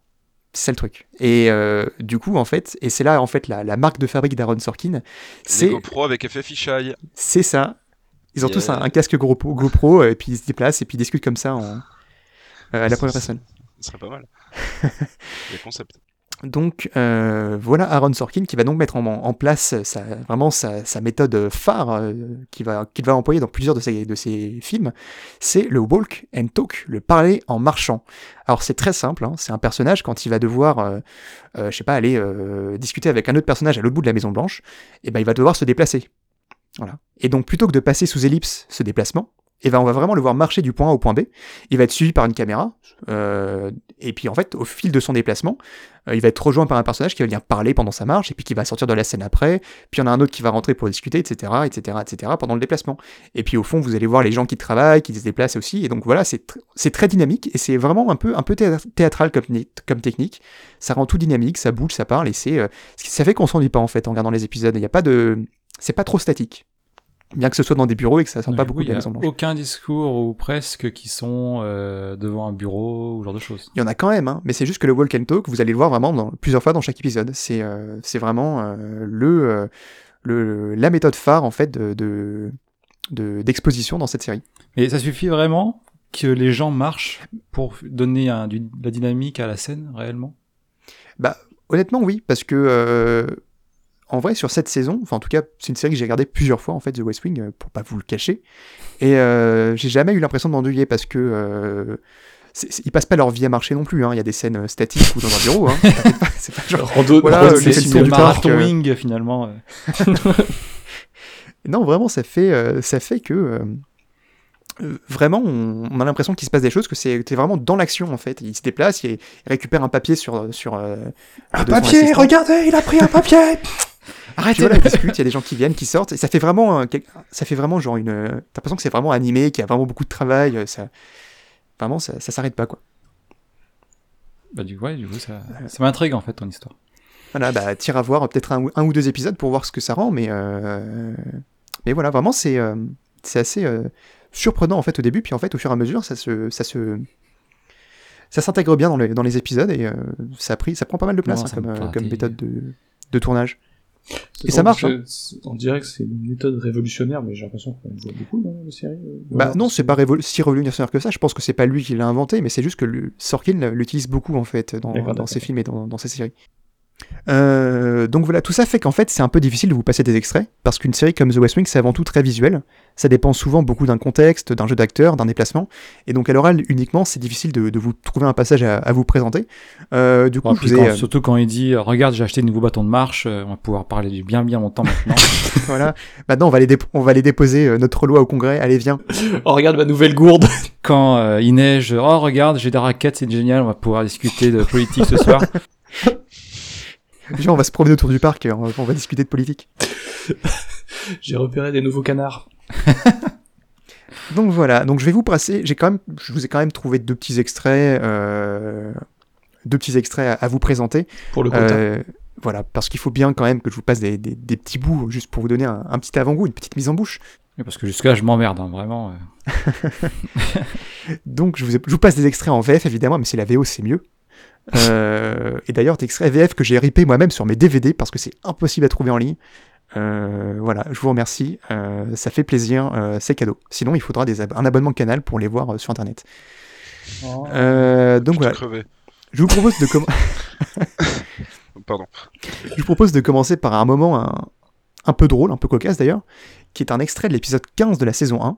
c'est le truc. Et euh, du coup, en fait, et c'est là en fait la, la marque de fabrique d'Aaron Sorkin, c'est GoPro avec effet fisheye. c'est ça. Ils ont tous un, casque GoPro, GoPro euh, et puis ils se déplacent et puis ils discutent comme ça en, euh, à la première personne. Ce serait pas mal. Les concepts. Donc euh, voilà Aaron Sorkin qui va donc mettre en, place sa, vraiment sa, méthode phare euh, qu'il va, employer dans plusieurs de ses, films, c'est le walk and talk, le parler en marchant. Alors c'est très simple, hein, c'est un personnage quand il va devoir, euh, euh, je sais pas, aller discuter avec un autre personnage à l'autre bout de la Maison Blanche, et ben il va devoir se déplacer. Voilà. Et donc plutôt que de passer sous ellipse ce déplacement, et ben on va vraiment le voir marcher du point A au point B. Il va être suivi par une caméra, euh, et puis en fait, au fil de son déplacement, euh, il va être rejoint par un personnage qui va venir parler pendant sa marche, et puis qui va sortir de la scène après. Puis il y en a un autre qui va rentrer pour discuter, etc., etc., etc. pendant le déplacement. Et puis au fond, vous allez voir les gens qui travaillent, qui se déplacent aussi. Et donc voilà, c'est tr- c'est très dynamique et c'est vraiment un peu un peu théâ- théâtral comme, ni- comme technique. Ça rend tout dynamique, ça bouge, ça parle, et c'est euh, ça fait qu'on s'ennuie pas en fait en regardant les épisodes. Il y a pas de, c'est pas trop statique. Bien que ce soit dans des bureaux et que ça sort Ouais, pas beaucoup oui, de la Maison Blanche. aucun discours ou presque qui sont euh, devant un bureau ou genre de choses. Il y en a quand même, hein, mais c'est juste que le walk and talk, vous allez le voir vraiment dans, plusieurs fois dans chaque épisode. C'est euh, c'est vraiment euh, le, le la méthode phare en fait de de- de- d'exposition dans cette série. Et ça suffit vraiment que les gens marchent pour donner un- du- de la dynamique à la scène réellement? Bah honnêtement oui, parce que en vrai sur cette saison, enfin en tout cas c'est une série que j'ai regardée plusieurs fois en fait The West Wing euh, pour pas vous le cacher, et euh, j'ai jamais eu l'impression de m'ennuyer parce que euh, c'est- ils passent pas leur vie à marcher non plus. hein. Il y a des scènes euh, statiques ou dans un bureau. Hein. C'est pas- genre Rando, Voilà, rando- C'est le marathon euh. wing finalement. Non, vraiment, ça fait, euh, ça fait que vraiment, on, a l'impression qu'il se passe des choses, que c'est vraiment dans l'action en fait. Il se déplace, il, récupère un papier sur sur son assistant. regardez, il a pris un papier Puis voilà, il discute, il y a des gens qui viennent, qui sortent, et ça fait vraiment, ça fait vraiment genre une, euh, t'as l'impression que c'est vraiment animé, qu'il y a vraiment beaucoup de travail, euh, ça, vraiment, ça, ça s'arrête pas quoi. Bah, du, ouais, du coup, ça, ça m'intrigue en fait ton histoire. Voilà, bah, tire à voir euh, peut-être un, ou- un ou deux épisodes pour voir ce que ça rend, mais, euh, mais voilà, vraiment, c'est euh, c'est assez euh, surprenant en fait au début, puis en fait, au fur et à mesure, ça se. Ça se ça s'intègre bien dans les, dans les épisodes et euh, ça, a pris, ça prend pas mal de place Non, hein, comme, euh, comme méthode de, de tournage. Et ça marche, hein. On dirait que c'est une méthode révolutionnaire, mais j'ai l'impression qu'on voit beaucoup dans les séries. euh, Bah non, c'est pas révol- si révolutionnaire que ça. Je pense que c'est pas lui qui l'a inventé, mais c'est juste que le- Sorkin l'utilise beaucoup en fait dans, ses films et dans, dans ses séries. Euh, donc voilà, tout ça fait qu'en fait c'est un peu difficile de vous passer des extraits parce qu'une série comme The West Wing c'est avant tout très visuel. Ça dépend souvent beaucoup d'un contexte, d'un jeu d'acteur, d'un déplacement, et donc à l'oral uniquement c'est difficile de, de vous trouver un passage à, à vous présenter. Euh, du coup, Bon, je vous ai, quand- euh, Surtout quand il dit Regarde, j'ai acheté de nouveaux bâtons de marche, euh, on va pouvoir parler du bien bien longtemps maintenant. voilà. Maintenant on va aller dép- on va aller déposer euh, notre loi au Congrès. Allez viens. Oh, regarde ma nouvelle gourde quand euh, il neige, oh regarde, j'ai des raquettes, c'est génial, on va pouvoir discuter de politique ce soir. Viens, on va se promener autour du parc. et On va, on va discuter de politique. J'ai repéré des nouveaux canards. Donc voilà, donc je vais vous passer, j'ai quand même, je vous ai quand même trouvé deux petits extraits, euh, deux petits extraits à, à vous présenter. Pour le quota. Euh, voilà, parce qu'il faut bien quand même que je vous passe des, des- des petits bouts, juste pour vous donner un, un petit avant-goût, une petite mise en bouche. Parce que jusque-là, je m'emmerde, hein, vraiment. Donc je vous, ai- je vous passe des extraits en VF évidemment, mais c'est la VO, c'est mieux. Euh, et d'ailleurs, des extraits VF que j'ai ripé moi-même sur mes DVD parce que c'est impossible à trouver en ligne. Euh, voilà, je vous remercie, euh, ça fait plaisir, euh, c'est cadeau. Sinon, il faudra des ab- un abonnement canal pour les voir euh, sur internet. Oh. Euh, donc voilà, je vous propose de commencer. Pardon. Je vous propose de commencer par un moment un, un peu drôle, un peu cocasse d'ailleurs, qui est un extrait de l'épisode 15 de la saison 1.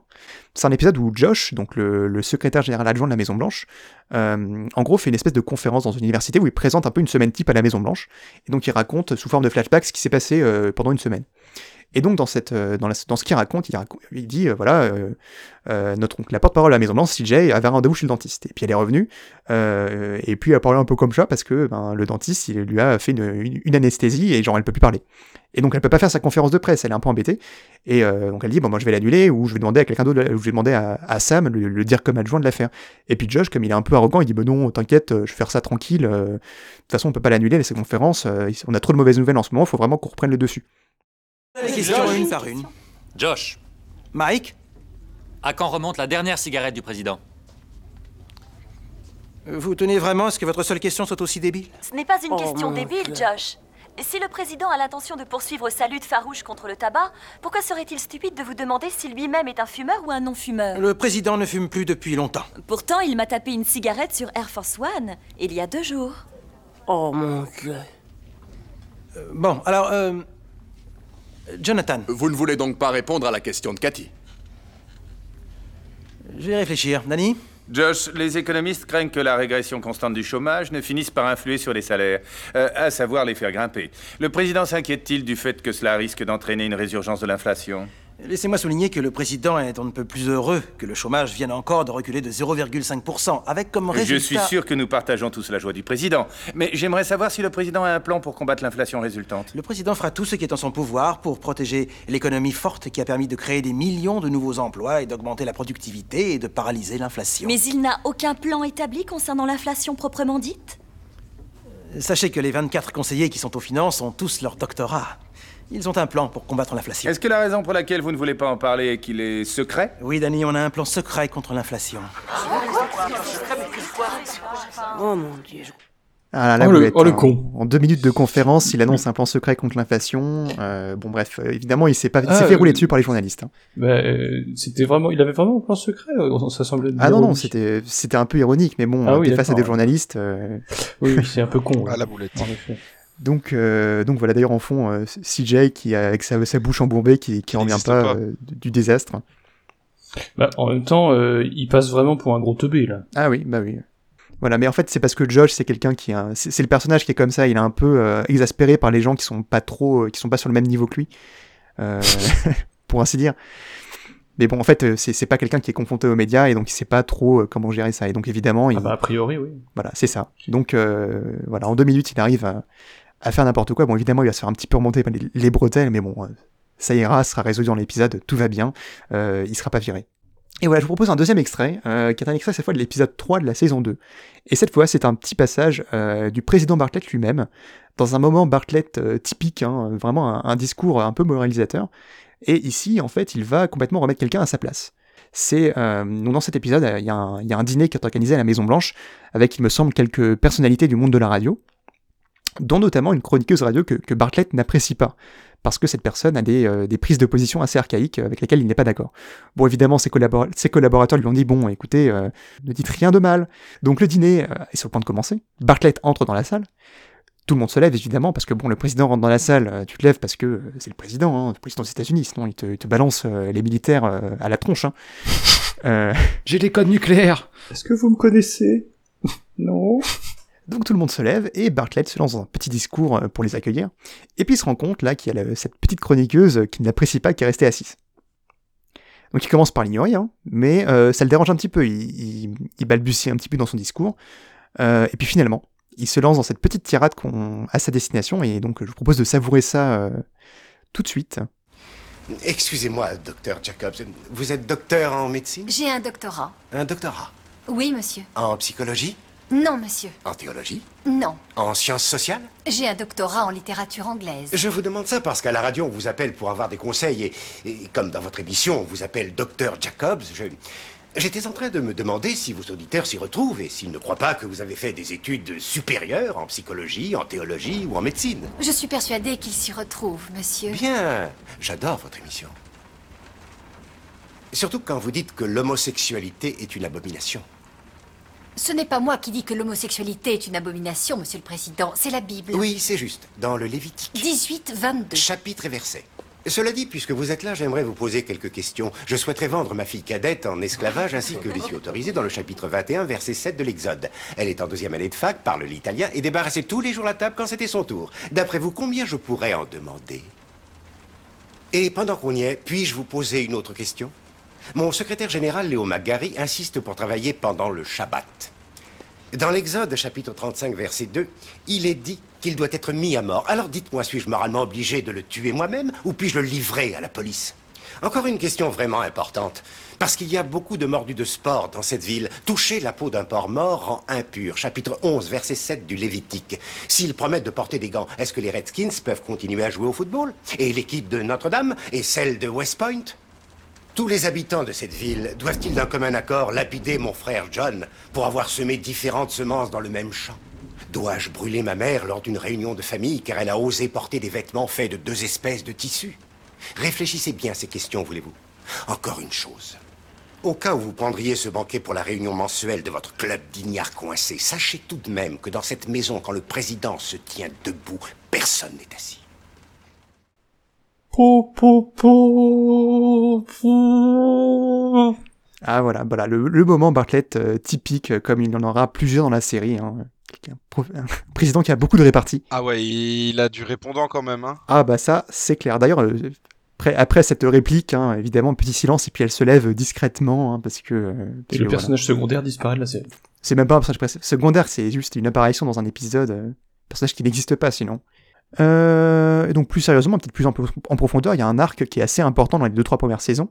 C'est un épisode où Josh, donc le, secrétaire général adjoint de la Maison Blanche, euh, en gros fait une espèce de conférence dans une université où il présente un peu une semaine type à la Maison Blanche, et donc il raconte sous forme de flashback ce qui s'est passé euh, pendant une semaine. Et donc dans, cette, euh, dans, ce qu'il raconte, il, dit, euh, voilà, euh, notre, la porte-parole de la Maison Blanche, CJ, avait un rendez-vous chez le dentiste. Et puis elle est revenue, et puis elle a parlé un peu comme ça parce que ben, le dentiste, il lui a fait une, anesthésie et genre elle peut plus parler. Et donc elle peut pas faire sa conférence de presse, elle est un peu embêtée. Et donc elle dit bon moi je vais l'annuler ou je vais demander à quelqu'un d'autre, ou je vais demander à, à Sam le, dire comme adjoint de la faire. Et puis Josh comme il est un peu arrogant, il dit bah non t'inquiète, je vais faire ça tranquille. de toute façon on peut pas l'annuler cette conférence, euh, on a trop de mauvaises nouvelles en ce moment, il faut vraiment qu'on reprenne le dessus. Les questions une par une. Josh, Mike, à quand remonte la dernière cigarette du président vous tenez vraiment à ce que votre seule question soit aussi débile Ce n'est pas une Oh, question débile. Josh. Si le président a l'intention de poursuivre sa lutte farouche contre le tabac, pourquoi serait-il stupide de vous demander si lui-même est un fumeur ou un non-fumeur Le président ne fume plus depuis longtemps. Pourtant, il m'a tapé une cigarette sur Air Force One il y a deux jours. Oh mon dieu. bon, alors, euh, Jonathan, Vous ne voulez donc pas répondre à la question de Cathy je vais réfléchir. Nani Josh, les économistes craignent que la régression constante du chômage ne finisse par influer sur les salaires, euh, à savoir les faire grimper. Le président s'inquiète-t-il du fait que cela risque d'entraîner une résurgence de l'inflation? Laissez-moi souligner que le président est on ne peut plus heureux que le chômage vienne encore de reculer de 0,5%, avec comme résultat... Je suis sûr que nous partageons tous la joie du président. Mais j'aimerais savoir si le président a un plan pour combattre l'inflation résultante. Le président fera tout ce qui est en son pouvoir pour protéger l'économie forte qui a permis de créer des millions de nouveaux emplois et d'augmenter la productivité et de paralyser l'inflation. Mais il n'a aucun plan établi concernant l'inflation proprement dite? Sachez que les 24 conseillers qui sont aux finances ont tous leur doctorat. Ils ont un plan pour combattre l'inflation. Est-ce que la raison pour laquelle vous ne voulez pas en parler est qu'il est secret? Oui, Danny, on a un plan secret contre l'inflation. Oh mon dieu. Ah, la Oh, le- boulette, oh, le hein. con. En deux minutes de conférence, il annonce un plan secret contre l'inflation. Euh, bon, bref, euh, évidemment, il s'est pas, il Ah, s'est fait rouler euh, dessus par les journalistes. hein. Bah, euh, c'était vraiment, il avait vraiment un plan secret. Ça semblait. Ah non, non, ironique. c'était, c'était un peu ironique, mais bon, Ah oui, face à des journalistes. euh, Oui, c'est un peu con. Ah, la boulette. En effet. Donc, euh, donc voilà, d'ailleurs, en fond, euh, CJ qui, a- avec sa, sa bouche embourbée, qui, qui Il revient pas, pas. euh, du désastre. Bah, en même temps, euh, il passe vraiment pour un gros teubé là. Ah oui, bah oui. Voilà, mais en fait, c'est parce que Josh, c'est quelqu'un qui a, c'est c'est le personnage qui est comme ça. Il est un peu euh, exaspéré par les gens qui sont pas trop, euh, qui sont pas sur le même niveau que lui, euh, pour ainsi dire. Mais bon, en fait, c'est c'est pas quelqu'un qui est confronté aux médias et donc il sait pas trop comment gérer ça. Et donc évidemment, il, Ah bah a priori, oui. voilà, c'est ça. Donc euh, voilà, en deux minutes, il arrive à, à faire n'importe quoi. Bon, évidemment, il va se faire un petit peu remonter les, les bretelles, mais bon, euh, ça ira, sera résolu dans l'épisode, tout va bien, euh, il sera pas viré. Et voilà, je vous propose un deuxième extrait, euh, qui est un extrait cette fois de l'épisode 3 de la saison 2. Et cette fois, c'est un petit passage euh, du président Bartlett lui-même, dans un moment Bartlett euh, typique, hein, vraiment un, discours un peu moralisateur. Et ici, en fait, il va complètement remettre quelqu'un à sa place. C'est euh, dans cet épisode, il y, y a un dîner qui est organisé à la Maison Blanche avec, il me semble, quelques personnalités du monde de la radio, dont notamment une chroniqueuse radio que, que Bartlett n'apprécie pas, parce que cette personne a des, euh, des prises de position assez archaïques euh, avec lesquelles il n'est pas d'accord. Bon, évidemment, ses, collabora- ses collaborateurs lui ont dit bon, écoutez, euh, ne dites rien de mal. Donc le dîner euh, est sur le point de commencer. Bartlett entre dans la salle. Tout le monde se lève évidemment parce que bon, le président rentre dans la salle. tu te lèves parce que c'est le président, hein, le président des États-Unis. Sinon, il te, il te balance euh, les militaires euh, à la tronche. hein. Euh, J'ai les codes nucléaires Est-ce que vous me connaissez? Non. Donc tout le monde se lève et Bartlett se lance dans un petit discours euh, pour les accueillir. Et puis il se rend compte là qu'il y a la- cette petite chroniqueuse qui ne l'apprécie pas, qui est restée assise. Donc il commence par l'ignorer, hein, mais euh, ça le dérange un petit peu. Il, il- il balbutie un petit peu dans son discours. Euh, et puis finalement, il se lance dans cette petite tirade qu'on à sa destination. Et donc je vous propose de savourer ça euh, tout de suite. Excusez-moi, docteur Jacobs. Vous êtes docteur en médecine? J'ai un doctorat. Un doctorat? Oui, monsieur. En psychologie? Non, monsieur. En théologie Non. En sciences sociales J'ai un doctorat en littérature anglaise. Je vous demande ça parce qu'à la radio, on vous appelle pour avoir des conseils et, et comme dans votre émission, on vous appelle docteur Jacobs, je... J'étais en train de me demander si vos auditeurs s'y retrouvent et s'ils ne croient pas que vous avez fait des études supérieures en psychologie, en théologie ou en médecine. Je suis persuadée qu'il s'y retrouve, monsieur. Bien, j'adore votre émission. Surtout quand vous dites que l'homosexualité est une abomination. Ce n'est pas moi qui dis que l'homosexualité est une abomination, monsieur le président. C'est la Bible. Oui, c'est juste, dans le Lévitique. 18, 22. Chapitre et verset. Cela dit, puisque vous êtes là, j'aimerais vous poser quelques questions. Je souhaiterais vendre ma fille cadette en esclavage ainsi que les yeux autorisés dans le chapitre 21, verset 7 de l'Exode. Elle est en deuxième année de fac, parle l'italien et débarrassait tous les jours la table quand c'était son tour. D'après vous, combien je pourrais en demander? Et pendant qu'on y est, puis-je vous poser une autre question? Mon secrétaire général, Léo Magari, insiste pour travailler pendant le Shabbat. Dans l'Exode, chapitre 35, verset 2, il est dit qu'il doit être mis à mort. Alors dites-moi, suis-je moralement obligé de le tuer moi-même ou puis-je le livrer à la police? Encore une question vraiment importante. Parce qu'il y a beaucoup de mordus de sport dans cette ville. Toucher la peau d'un porc mort rend impur. Chapitre 11, verset 7 du Lévitique. S'ils promettent de porter des gants, est-ce que les Redskins peuvent continuer à jouer au football? Et l'équipe de Notre-Dame Et celle de West Point? Tous les habitants de cette ville doivent-ils d'un commun accord lapider mon frère John pour avoir semé différentes semences dans le même champ? Dois-je brûler ma mère lors d'une réunion de famille car elle a osé porter des vêtements faits de deux espèces de tissus? Réfléchissez bien à ces questions, voulez-vous Encore une chose. Au cas où vous prendriez ce banquet pour la réunion mensuelle de votre club d'ignards coincés, sachez tout de même que dans cette maison, quand le président se tient debout, personne n'est assis. Ah voilà, voilà le, le moment Bartlett euh, typique, euh, comme il y en aura plusieurs dans la série. hein. Un, président qui a beaucoup de réparties. Ah ouais, il a du répondant quand même, hein. Ah bah ça, c'est clair. D'ailleurs, euh, Après, après cette réplique, hein, évidemment, petit silence, et puis elle se lève discrètement, hein, parce que... euh, parce Et que le voilà. personnage secondaire disparaît de la série. C'est même pas un personnage secondaire, c'est juste une apparition dans un épisode, euh, personnage qui n'existe pas sinon. Euh, et donc plus sérieusement, peut-être plus en, en profondeur, il y a un arc qui est assez important dans les deux trois premières saisons,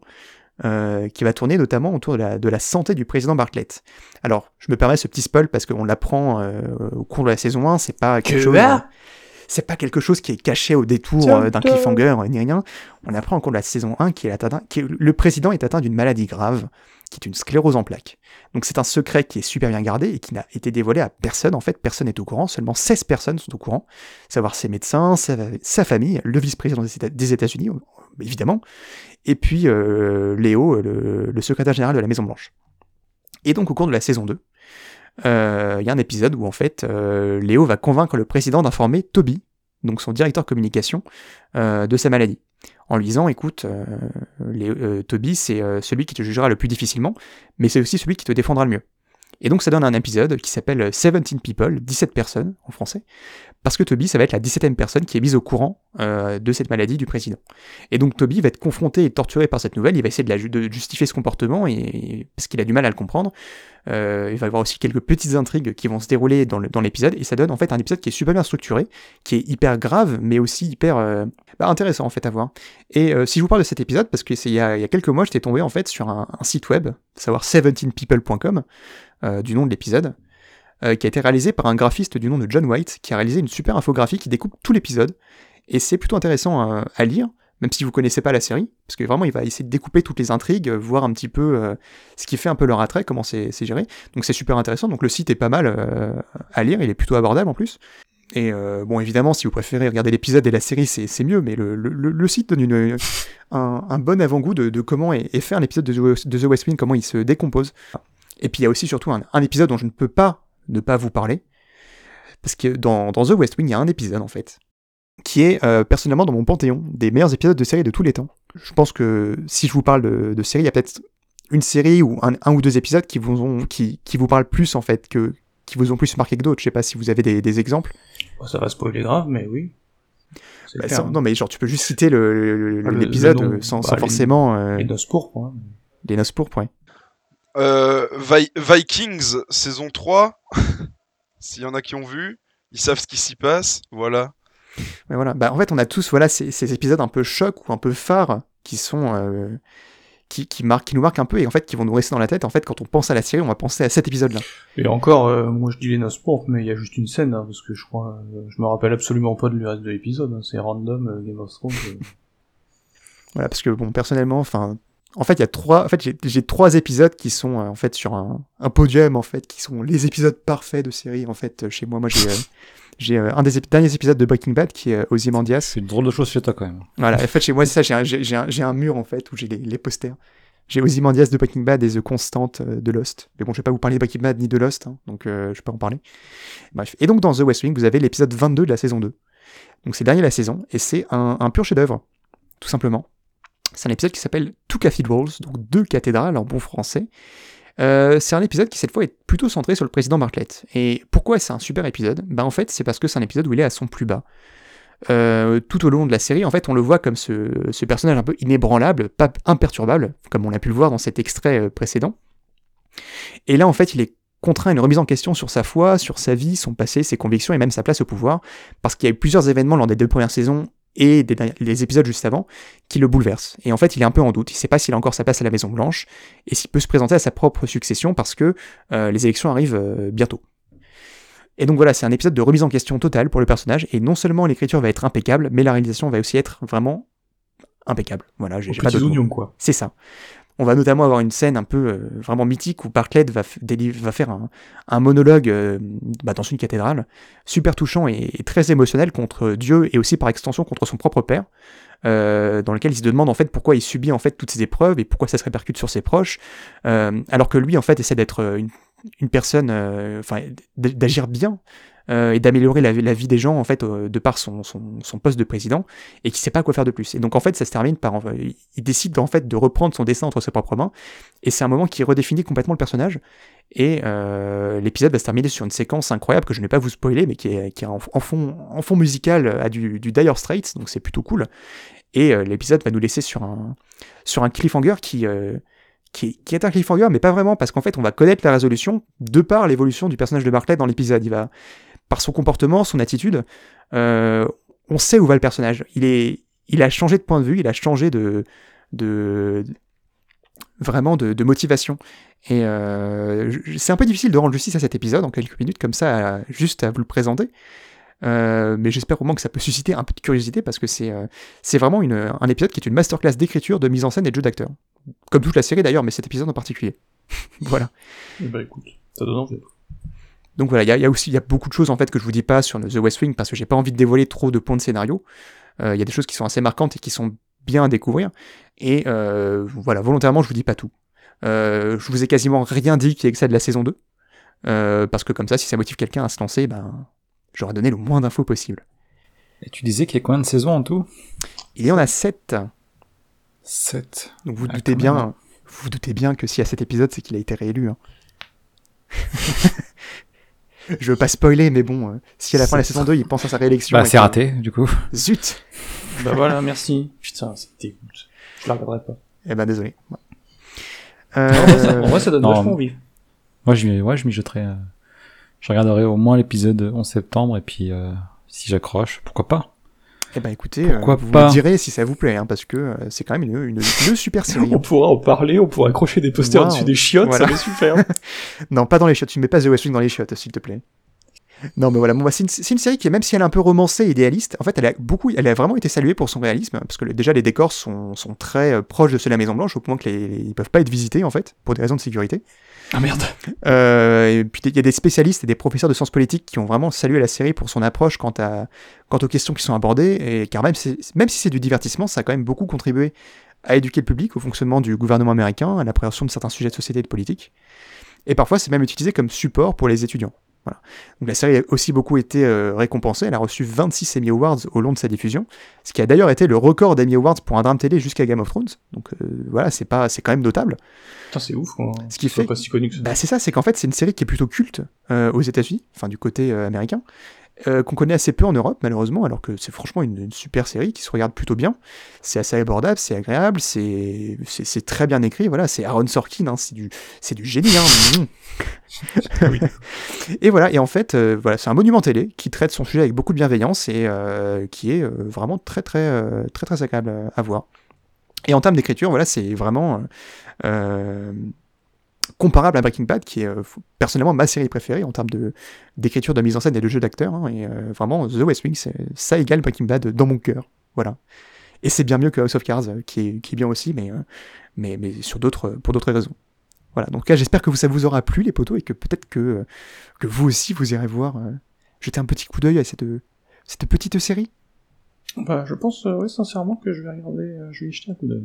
euh, qui va tourner notamment autour de la, de la santé du président Bartlett. Alors, je me permets ce petit spoil parce qu'on l'apprend euh, au cours de la saison 1, c'est pas quelque Que chose... c'est pas quelque chose qui est caché au détour euh, d'un cliffhanger euh, ni rien. On apprend au cours de la saison 1 qu'il est atteint, que le président est atteint d'une maladie grave, qui est une sclérose en plaques. Donc c'est un secret qui est super bien gardé et qui n'a été dévoilé à personne. En fait, personne n'est au courant. Seulement 16 personnes sont au courant. Savoir ses médecins, sa, sa famille, le vice-président des Éta- des États-Unis, euh, évidemment, et puis euh, Léo, le, le secrétaire général de la Maison Blanche. Et donc au cours de la saison 2, euh, il y a un épisode où en fait euh, Léo va convaincre le président d'informer Toby, donc son directeur communication, euh, de sa maladie. En lui disant, écoute, euh, euh, Toby, c'est euh, celui qui te jugera le plus difficilement, mais c'est aussi celui qui te défendra le mieux. Et donc ça donne un épisode qui s'appelle 17 People, 17 personnes en français, parce que Toby, ça va être la 17e personne qui est mise au courant euh, de cette maladie du président. Et donc Toby va être confronté et torturé par cette nouvelle, il va essayer de, justifier ce comportement, et, parce qu'il a du mal à le comprendre. Euh, il va y avoir aussi quelques petites intrigues qui vont se dérouler dans l'épisode, et ça donne en fait un épisode qui est super bien structuré, qui est hyper grave, mais aussi hyper euh, bah, intéressant en fait à voir. Et si je vous parle de cet épisode, parce que c'est il y y a quelques mois, j'étais tombé en fait sur un, un site web, savoir 17people.com, euh, du nom de l'épisode, euh, qui a été réalisé par un graphiste du nom de John White, qui a réalisé une super infographie qui découpe tout l'épisode. Et c'est plutôt intéressant à, à lire, même si vous connaissez pas la série, parce que vraiment il va essayer de découper toutes les intrigues, euh, voir un petit peu euh, ce qui fait un peu leur attrait, comment c'est géré. Donc c'est super intéressant. Donc le site est pas mal euh, à lire, il est plutôt abordable en plus. Et euh, bon, évidemment, si vous préférez regarder l'épisode et la série, c'est mieux, mais le, le- site donne une, un, bon avant-goût de, comment est, est fait un épisode de The, West Wing, comment il se décompose. Et puis il y a aussi surtout un épisode dont je ne peux pas ne pas vous parler, parce que dans, dans The West Wing, il y a un épisode en fait, qui est euh, personnellement dans mon panthéon des meilleurs épisodes de série de tous les temps. Je pense que si je vous parle de, de série, il y a peut-être une série ou un, un ou deux épisodes qui vous, ont, qui, qui vous parlent plus en fait, que, qui vous ont plus marqué que d'autres. Je sais pas si vous avez des, des exemples. Ça va spoiler grave, mais oui. Bah, sans- hein. non mais genre tu peux juste citer le- le- le- l'épisode le euh, sans, bah, sans les- forcément euh, Les noces pourpres, hein. les noces pourpres, ouais. Euh, Vi- Vikings, saison 3. S'il y en a qui ont vu, ils savent ce qui s'y passe. Voilà. Mais voilà. Bah, en fait, on a tous voilà ces, ces épisodes un peu chocs ou un peu phares qui sont euh, qui, qui marquent, qui nous marquent un peu et en fait qui vont nous rester dans la tête. En fait, quand on pense à la série, on va penser à cet épisode-là. Et encore, euh, moi je dis les noces pourpres, mais il y a juste une scène, hein, parce que je crois, euh, je me rappelle absolument pas du reste de l'épisode, hein, c'est random, euh, Game of Thrones. euh. Voilà, parce que bon, personnellement, enfin, en fait, il y a trois, en fait, j'ai- trois épisodes qui sont euh, en fait sur un, un podium en fait, qui sont les épisodes parfaits de série. En fait, euh, chez moi, moi j'ai euh, j'ai un des ép- derniers épisodes de Breaking Bad qui est Ozymandias. C'est une drôle de chose chez toi quand même. Voilà, en fait, chez moi, c'est ça, j'ai un, mur, en fait, où j'ai les, les posters. J'ai Ozymandias de Breaking Bad et The Constant de Lost. Mais bon, je vais pas vous parler de Breaking Bad ni de Lost, hein, donc euh, je peux pas en parler. Bref. Et donc, dans The West Wing, vous avez l'épisode 22 de la saison 2. Donc, c'est le dernier de la saison, et c'est un, un pur chef-d'œuvre, tout simplement. C'est un épisode qui s'appelle Two Cathedrals, donc deux cathédrales en bon français. Euh, c'est un épisode qui cette fois est plutôt centré sur le président Bartlett. Et pourquoi c'est un super épisode? Ben en fait c'est parce que c'est un épisode où il est à son plus bas. Euh, tout au long de la série, en fait, on le voit comme ce, ce personnage un peu inébranlable, pas imperturbable, comme on a pu le voir dans cet extrait euh, précédent. Et là, en fait, il est contraint à une remise en question sur sa foi, sur sa vie, son passé, ses convictions et même sa place au pouvoir, parce qu'il y a eu plusieurs événements lors des deux premières saisons et des, les épisodes juste avant qui le bouleversent. Et en fait, il est un peu en doute. Il ne sait pas s'il a encore sa place à la Maison Blanche et s'il peut se présenter à sa propre succession parce que euh, les élections arrivent euh, bientôt. Et donc voilà, c'est un épisode de remise en question totale pour le personnage, et non seulement l'écriture va être impeccable, mais la réalisation va aussi être vraiment impeccable. Voilà, j'ai pas petits d'autre mot. oignons, quoi. C'est ça. On va notamment avoir une scène un peu euh, vraiment mythique où Bartlett va, faire un, monologue euh, bah, dans une cathédrale, super touchant et, très émotionnel contre Dieu et aussi par extension contre son propre père, euh, dans lequel il se demande en fait pourquoi il subit en fait toutes ces épreuves et pourquoi ça se répercute sur ses proches, alors que lui en fait essaie d'être une, une personne, enfin d'agir bien, euh, et d'améliorer la, vie des gens en fait euh, de par son, poste de président et qui sait pas quoi faire de plus. Et donc en fait ça se termine par il décide en fait de reprendre son destin entre ses propres mains et c'est un moment qui redéfinit complètement le personnage et euh, l'épisode va se terminer sur une séquence incroyable que je ne vais pas vous spoiler mais qui est, en, fond, musical à du, Dire Straits donc c'est plutôt cool et l'épisode va nous laisser sur un, cliffhanger qui, qui est un cliffhanger, mais pas vraiment, parce qu'en fait, on va connaître la résolution de par l'évolution du personnage de Barclay dans l'épisode. Il va, par son comportement, son attitude, euh, on sait où va le personnage. Il, a changé de point de vue, il a changé de. vraiment de, motivation. Et euh, c'est un peu difficile de rendre justice à cet épisode en quelques minutes, comme ça, juste à vous le présenter. Euh, mais j'espère au moins que ça peut susciter un peu de curiosité parce que c'est vraiment un épisode qui est une masterclass d'écriture, de mise en scène et de jeu d'acteur. Comme toute la série d'ailleurs, mais cet épisode en particulier. voilà. Bah écoute, ça donne envie. Donc voilà, il y, a- il y a aussi il y a beaucoup de choses en fait que je vous dis pas sur The West Wing parce que j'ai pas envie de dévoiler trop de points de scénario. Euh, Il y a des choses qui sont assez marquantes et qui sont bien à découvrir. Et euh, voilà, volontairement, je vous dis pas tout. Euh, je vous ai quasiment rien dit qui excède la saison 2. Euh, parce que comme ça, si ça motive quelqu'un à se lancer, ben, j'aurais donné le moins d'infos possible. Et tu disais qu'il y a combien de saisons en tout? Il y en a 7. 7. Donc vous Ah, doutez bien, vous doutez bien que s'il y a cet épisode, c'est qu'il a été réélu. hein. Je veux pas spoiler, mais bon, euh, si à la fin de la saison 2, il pense à sa réélection. Bah, c'est raté, du coup. Zut Bah voilà, merci. Putain, dégoûte. Je la regarderai pas. Eh ben désolé. Euh, en vrai, ça- en vrai, ça donne Non, vachement envie. Moi, je m'y, ouais, je m'y jetterai. euh, Je regarderai au moins l'épisode 11 septembre et puis euh, si j'accroche, pourquoi pas Eh ben écoutez, Pourquoi euh, vous pas me direz si ça vous plaît, hein, parce que euh, c'est quand même une, une, une super série. On pourra en parler, on pourra accrocher des posters Wow. dessus des chiottes, Voilà. ça va être super. non, pas dans les chiottes. Tu ne mets pas The West Wing dans les chiottes, s'il te plaît. Non, mais voilà, bon, bah, c'est une, série qui, même si elle est un peu romancée, idéaliste, en fait, elle a beaucoup, elle a vraiment été saluée pour son réalisme, parce que le- déjà les décors sont, sont très euh, proches de ceux de la Maison Blanche, au point que les, les- ils peuvent pas être visités en fait, pour des raisons de sécurité. Ah merde. Euh, il y a des spécialistes et des professeurs de sciences politiques qui ont vraiment salué la série pour son approche quant, aux questions qui sont abordées, et car même, même si c'est du divertissement, ça a quand même beaucoup contribué à éduquer le public au fonctionnement du gouvernement américain, à l'appréhension de certains sujets de société et de politique. Et parfois, c'est même utilisé comme support pour les étudiants. Voilà. Donc la série a aussi beaucoup été euh, récompensée. Elle a reçu 26 Emmy Awards au long de sa diffusion, ce qui a d'ailleurs été le record d'Emmy Awards pour un drame télé jusqu'à Game of Thrones. Donc euh, voilà, c'est pas, c'est quand même notable. Putain, c'est ouf. Quoi. Ce qui fait, pas si connu que ça. bah, c'est ça, c'est qu'en fait c'est une série qui est plutôt culte euh, aux États-Unis, enfin du côté américain, euh, qu'on connaît assez peu en Europe malheureusement, alors que c'est franchement une, une super série qui se regarde plutôt bien. C'est assez abordable, c'est agréable, c'est c'est très bien écrit. Voilà, c'est Aaron Sorkin, hein, c'est du c'est du génie. Hein, et voilà, et en fait, euh, voilà, c'est un monument télé qui traite son sujet avec beaucoup de bienveillance et euh, qui est vraiment très très très très agréable à- à voir. Et en termes d'écriture, voilà, c'est vraiment comparable à Breaking Bad, qui est euh, personnellement ma série préférée en termes d'écriture, de mise en scène et de jeu d'acteur. hein, et euh, vraiment, The West Wing, ça égale Breaking Bad dans mon cœur. Voilà. Et c'est bien mieux que House of Cards, euh, qui est, qui est bien aussi, mais, mais, mais sur pour d'autres raisons. Voilà. Donc là, j'espère que ça vous aura plu, les potos, et que peut-être que, que vous aussi, vous irez voir, jeter un petit coup d'œil à cette, cette petite série. Bah, je pense, ouais, sincèrement, que je vais regarder, je vais y jeter un coup d'œil.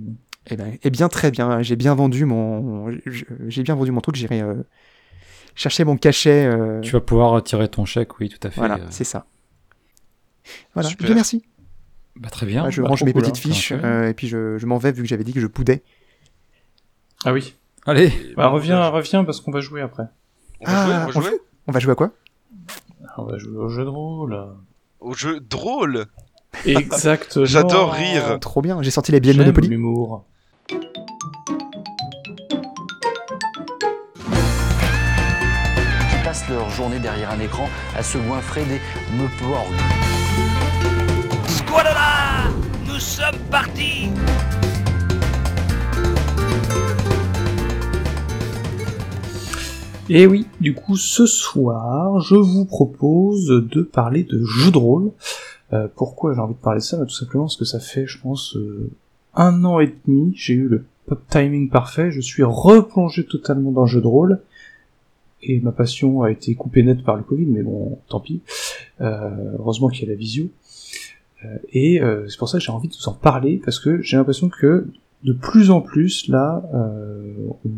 Eh ben, eh bien, très bien. J'ai bien vendu mon, j'ai bien vendu mon truc. J'irai euh, chercher mon cachet. euh, Tu vas pouvoir retirer ton chèque, oui, tout à fait. Voilà, euh. c'est ça. Voilà. Super. Bien, merci. Bah, très bien. Ah, je Bah, range mes cool, petites hein. fiches euh, et puis je, je m'en vais vu que j'avais dit que je poudais. Ah oui. Allez. Bah, reviens, reviens parce qu'on va jouer après. On va jouer, on va on, jouer joue- on va jouer à quoi? On va jouer au jeu de rôle. Au jeu drôle Exactement. J'adore rire Trop bien. J'ai sorti les billets de J'aime Monopoly. l'humour. Leur journée derrière un écran à se goinfrer des meuporgs. Squalala Nous sommes partis Et oui, du coup, ce soir, je vous propose de parler de jeux de rôle. Euh, pourquoi j'ai envie de parler de ça? Bah, Tout simplement parce que ça fait, je pense, euh, un an et demi, j'ai eu le pop timing parfait, je suis replongé totalement dans le jeu de rôle, et ma passion a été coupée nette par le Covid, mais bon, tant pis. Euh, heureusement qu'il y a la visio. Euh, et euh, c'est pour ça que j'ai envie de vous en parler, parce que j'ai l'impression que de plus en plus, là, euh, on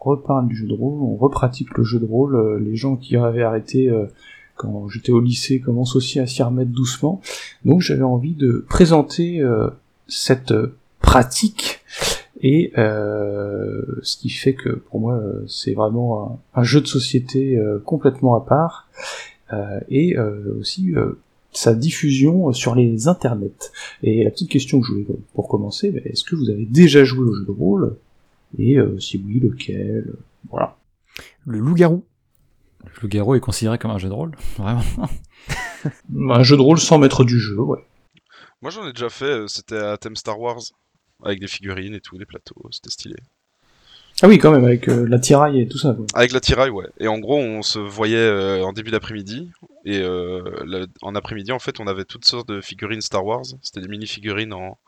reparle du jeu de rôle, on repratique le jeu de rôle. euh, les gens qui avaient arrêté euh, quand j'étais au lycée, commence aussi à s'y remettre doucement. Donc j'avais envie de présenter cette pratique et euh, ce qui fait que pour moi euh, c'est vraiment un, un, jeu de société euh, complètement à part euh, et euh, aussi sa diffusion sur les internets. Et la petite question que je voulais pour commencer, bah, est-ce que vous avez déjà joué au jeu de rôle? Et si oui, lequel? Voilà. Le loup-garou. Le loup-garou est considéré comme un jeu de rôle, vraiment. un jeu de rôle sans maître du jeu, ouais. Moi j'en ai déjà fait, c'était à thème Star Wars avec des figurines et tout, des plateaux, c'était stylé. Ah oui, quand même, avec euh, la tiraille et tout ça. Quoi. Avec la tiraille, ouais. Et en gros, on se voyait euh, en début d'après-midi. Et euh, le, en après-midi, en fait, on avait toutes sortes de figurines Star Wars. C'était des mini-figurines en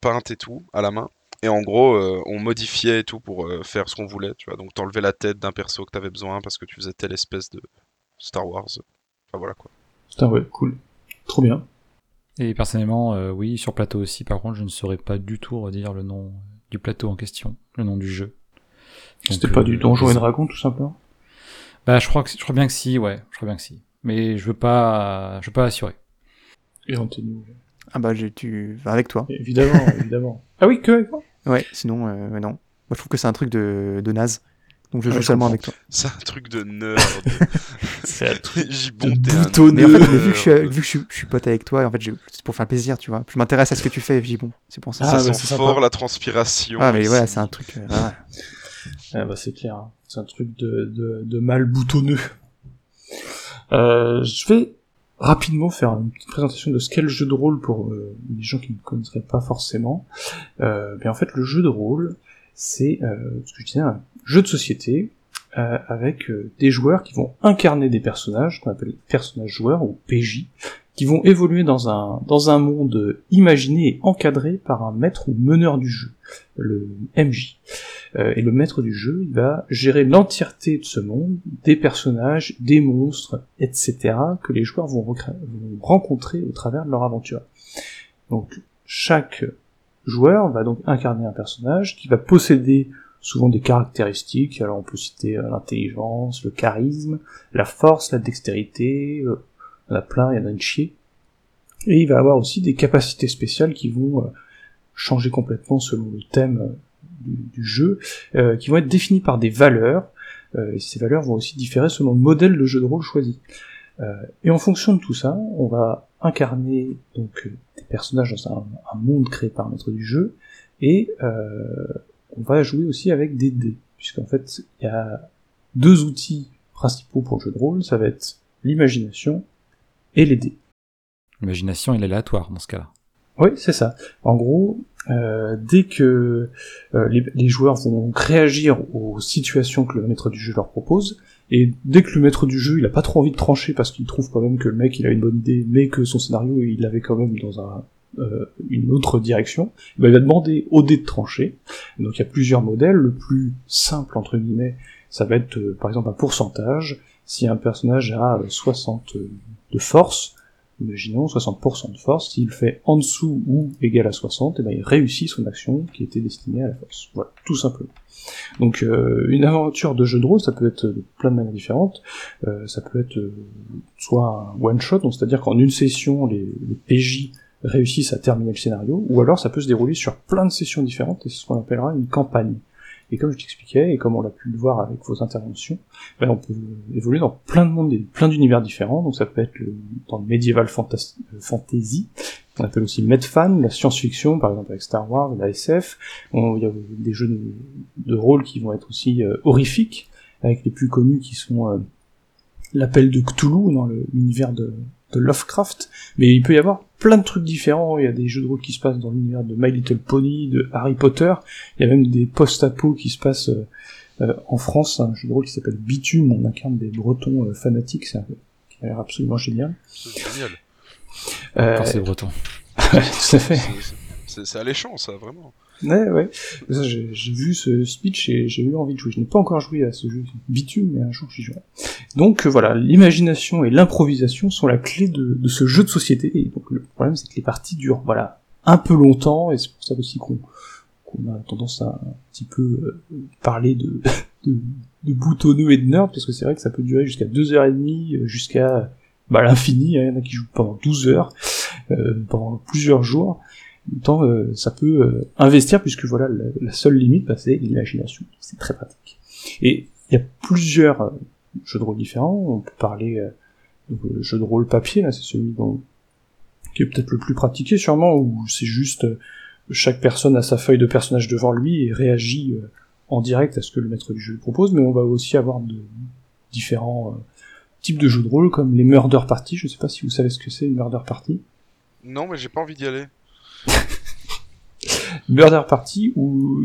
peintes et tout, à la main. Et en gros, on modifiait et tout pour faire ce qu'on voulait, tu vois. Donc, t'enlevais la tête d'un perso que t'avais besoin parce que tu faisais telle espèce de Star Wars. Enfin, voilà quoi. Putain, ouais, cool. Trop bien. Et personnellement, euh, oui, sur plateau aussi, par contre, je ne saurais pas du tout redire le nom du plateau en question, le nom du jeu. C'était pas du Donjon et Dragon, tout simplement Bah, je crois, que, je crois bien que si, ouais, je crois bien que si. Mais je veux pas, je veux pas assurer. Et Anthony Ah bah, tu vas avec toi. Évidemment, évidemment. Ah oui, que avec moi? Ouais, sinon, euh, non. Moi, je trouve que c'est un truc de, de naze. Donc je joue seulement avec toi. C'est un truc de nerd. c'est un truc gibbon Mais en fait, vu que, je suis, vu que je, suis, je suis pote avec toi, en fait, c'est pour faire plaisir, tu vois. Je m'intéresse à ce que tu fais, Gibon. C'est pour ça. Ah, ça sent fort la transpiration. Ah, mais voilà, c'est un truc. Euh, ah bah c'est clair. Hein. C'est un truc de, de, de mal boutonneux. Euh, je vais rapidement faire une petite présentation de ce qu'est le jeu de rôle pour euh, les gens qui ne connaîtraient pas forcément. Euh, mais en fait, le jeu de rôle, c'est euh, ce que je disais, un jeu de société euh, avec euh, des joueurs qui vont incarner des personnages qu'on appelle personnages joueurs ou PJ, qui vont évoluer dans un dans un monde imaginé et encadré par un maître ou meneur du jeu, le MJ. Euh, et le maître du jeu, il va gérer l'entièreté de ce monde, des personnages, des monstres, etc., que les joueurs vont, vont rencontrer au travers de leur aventure. Donc chaque joueur va donc incarner un personnage qui va posséder souvent des caractéristiques, alors on peut citer euh, l'intelligence, le charisme, la force, la dextérité, euh, il y en a plein, il y en a une chier. Et il va avoir aussi des capacités spéciales qui vont euh, changer complètement selon le thème du, jeu, qui vont être définies par des valeurs, et ces valeurs vont aussi différer selon le modèle de jeu de rôle choisi. et en fonction de tout ça, on va incarner donc des personnages dans un, monde créé par maître du jeu, et on va jouer aussi avec des dés, puisqu'en fait, il y a deux outils principaux pour le jeu de rôle, ça va être l'imagination et les dés. L'imagination est aléatoire dans ce cas-là. Oui, c'est ça. En gros, euh, dès que euh, les, joueurs vont réagir aux situations que le maître du jeu leur propose, et dès que le maître du jeu il a pas trop envie de trancher parce qu'il trouve quand même que le mec il a une bonne idée, mais que son scénario il l'avait quand même dans un euh, une autre direction, il va demander au dé de trancher. Donc il y a plusieurs modèles. Le plus simple entre guillemets, ça va être euh, par exemple un pourcentage. Si un personnage a 60 euh, de force, imaginons 60% de force, s'il fait en dessous ou égal à 60, et ben il réussit son action qui était destinée à la force. Voilà, tout simplement. Donc une aventure de jeu de rôle, ça peut être de plein de manières différentes. ça peut être soit un one shot, donc c'est-à-dire qu'en une session les, les PJ réussissent à terminer le scénario, ou alors ça peut se dérouler sur plein de sessions différentes, et c'est ce qu'on appellera une campagne. Et comme je t'expliquais, et comme on l'a pu le voir avec vos interventions, ben on peut évoluer dans plein de mondes, plein d'univers différents, donc ça peut être dans le medieval euh, fantasy, on appelle aussi medfan, la science-fiction, par exemple avec Star Wars, la SF, il y a des jeux de, rôle qui vont être aussi euh, horrifiques, avec les plus connus qui sont euh, l'appel de Cthulhu dans l'univers de, de Lovecraft, mais il peut y avoir plein de trucs différents, il y a des jeux de rôle qui se passent dans l'univers de My Little Pony, de Harry Potter, il y a même des post-apo qui se passent euh, euh, en France, un jeu de rôle qui s'appelle Bitume, on incarne des bretons euh, fanatiques, c'est qui a l'air absolument génial. C'est génial. Euh, c'est breton. tout à fait. C'est alléchant ça, vraiment. Ouais, ouais. J'ai vu ce speech et j'ai eu envie de jouer. Je n'ai pas encore joué à ce jeu bitume, mais un jour j'y jouerai. Donc euh, voilà, l'imagination et l'improvisation sont la clé de, ce jeu de société. Et donc le problème, c'est que les parties durent, voilà, un peu longtemps, et c'est pour ça aussi qu'on a tendance à un petit peu euh, parler de boutonneux et de nerds, parce que c'est vrai que ça peut durer jusqu'à deux heures et demie, euh, jusqu'à bah, l'infini, il y en a qui jouent pendant 12 heures, euh, pendant plusieurs jours. Temps, euh, ça peut euh, investir, puisque voilà, la, la seule limite, bah, c'est l'imagination. C'est très pratique. Et il y a plusieurs euh, jeux de rôle différents. On peut parler euh, donc, le jeu de rôle papier, là, c'est celui dont, qui est peut-être le plus pratiqué, sûrement, où c'est juste euh, chaque personne a sa feuille de personnage devant lui et réagit euh, en direct à ce que le maître du jeu lui propose, mais on va aussi avoir de différents euh, types de jeux de rôle, comme les murder party. Je sais pas si vous savez ce que c'est une murder party. Non, mais j'ai pas envie d'y aller. Murder Party où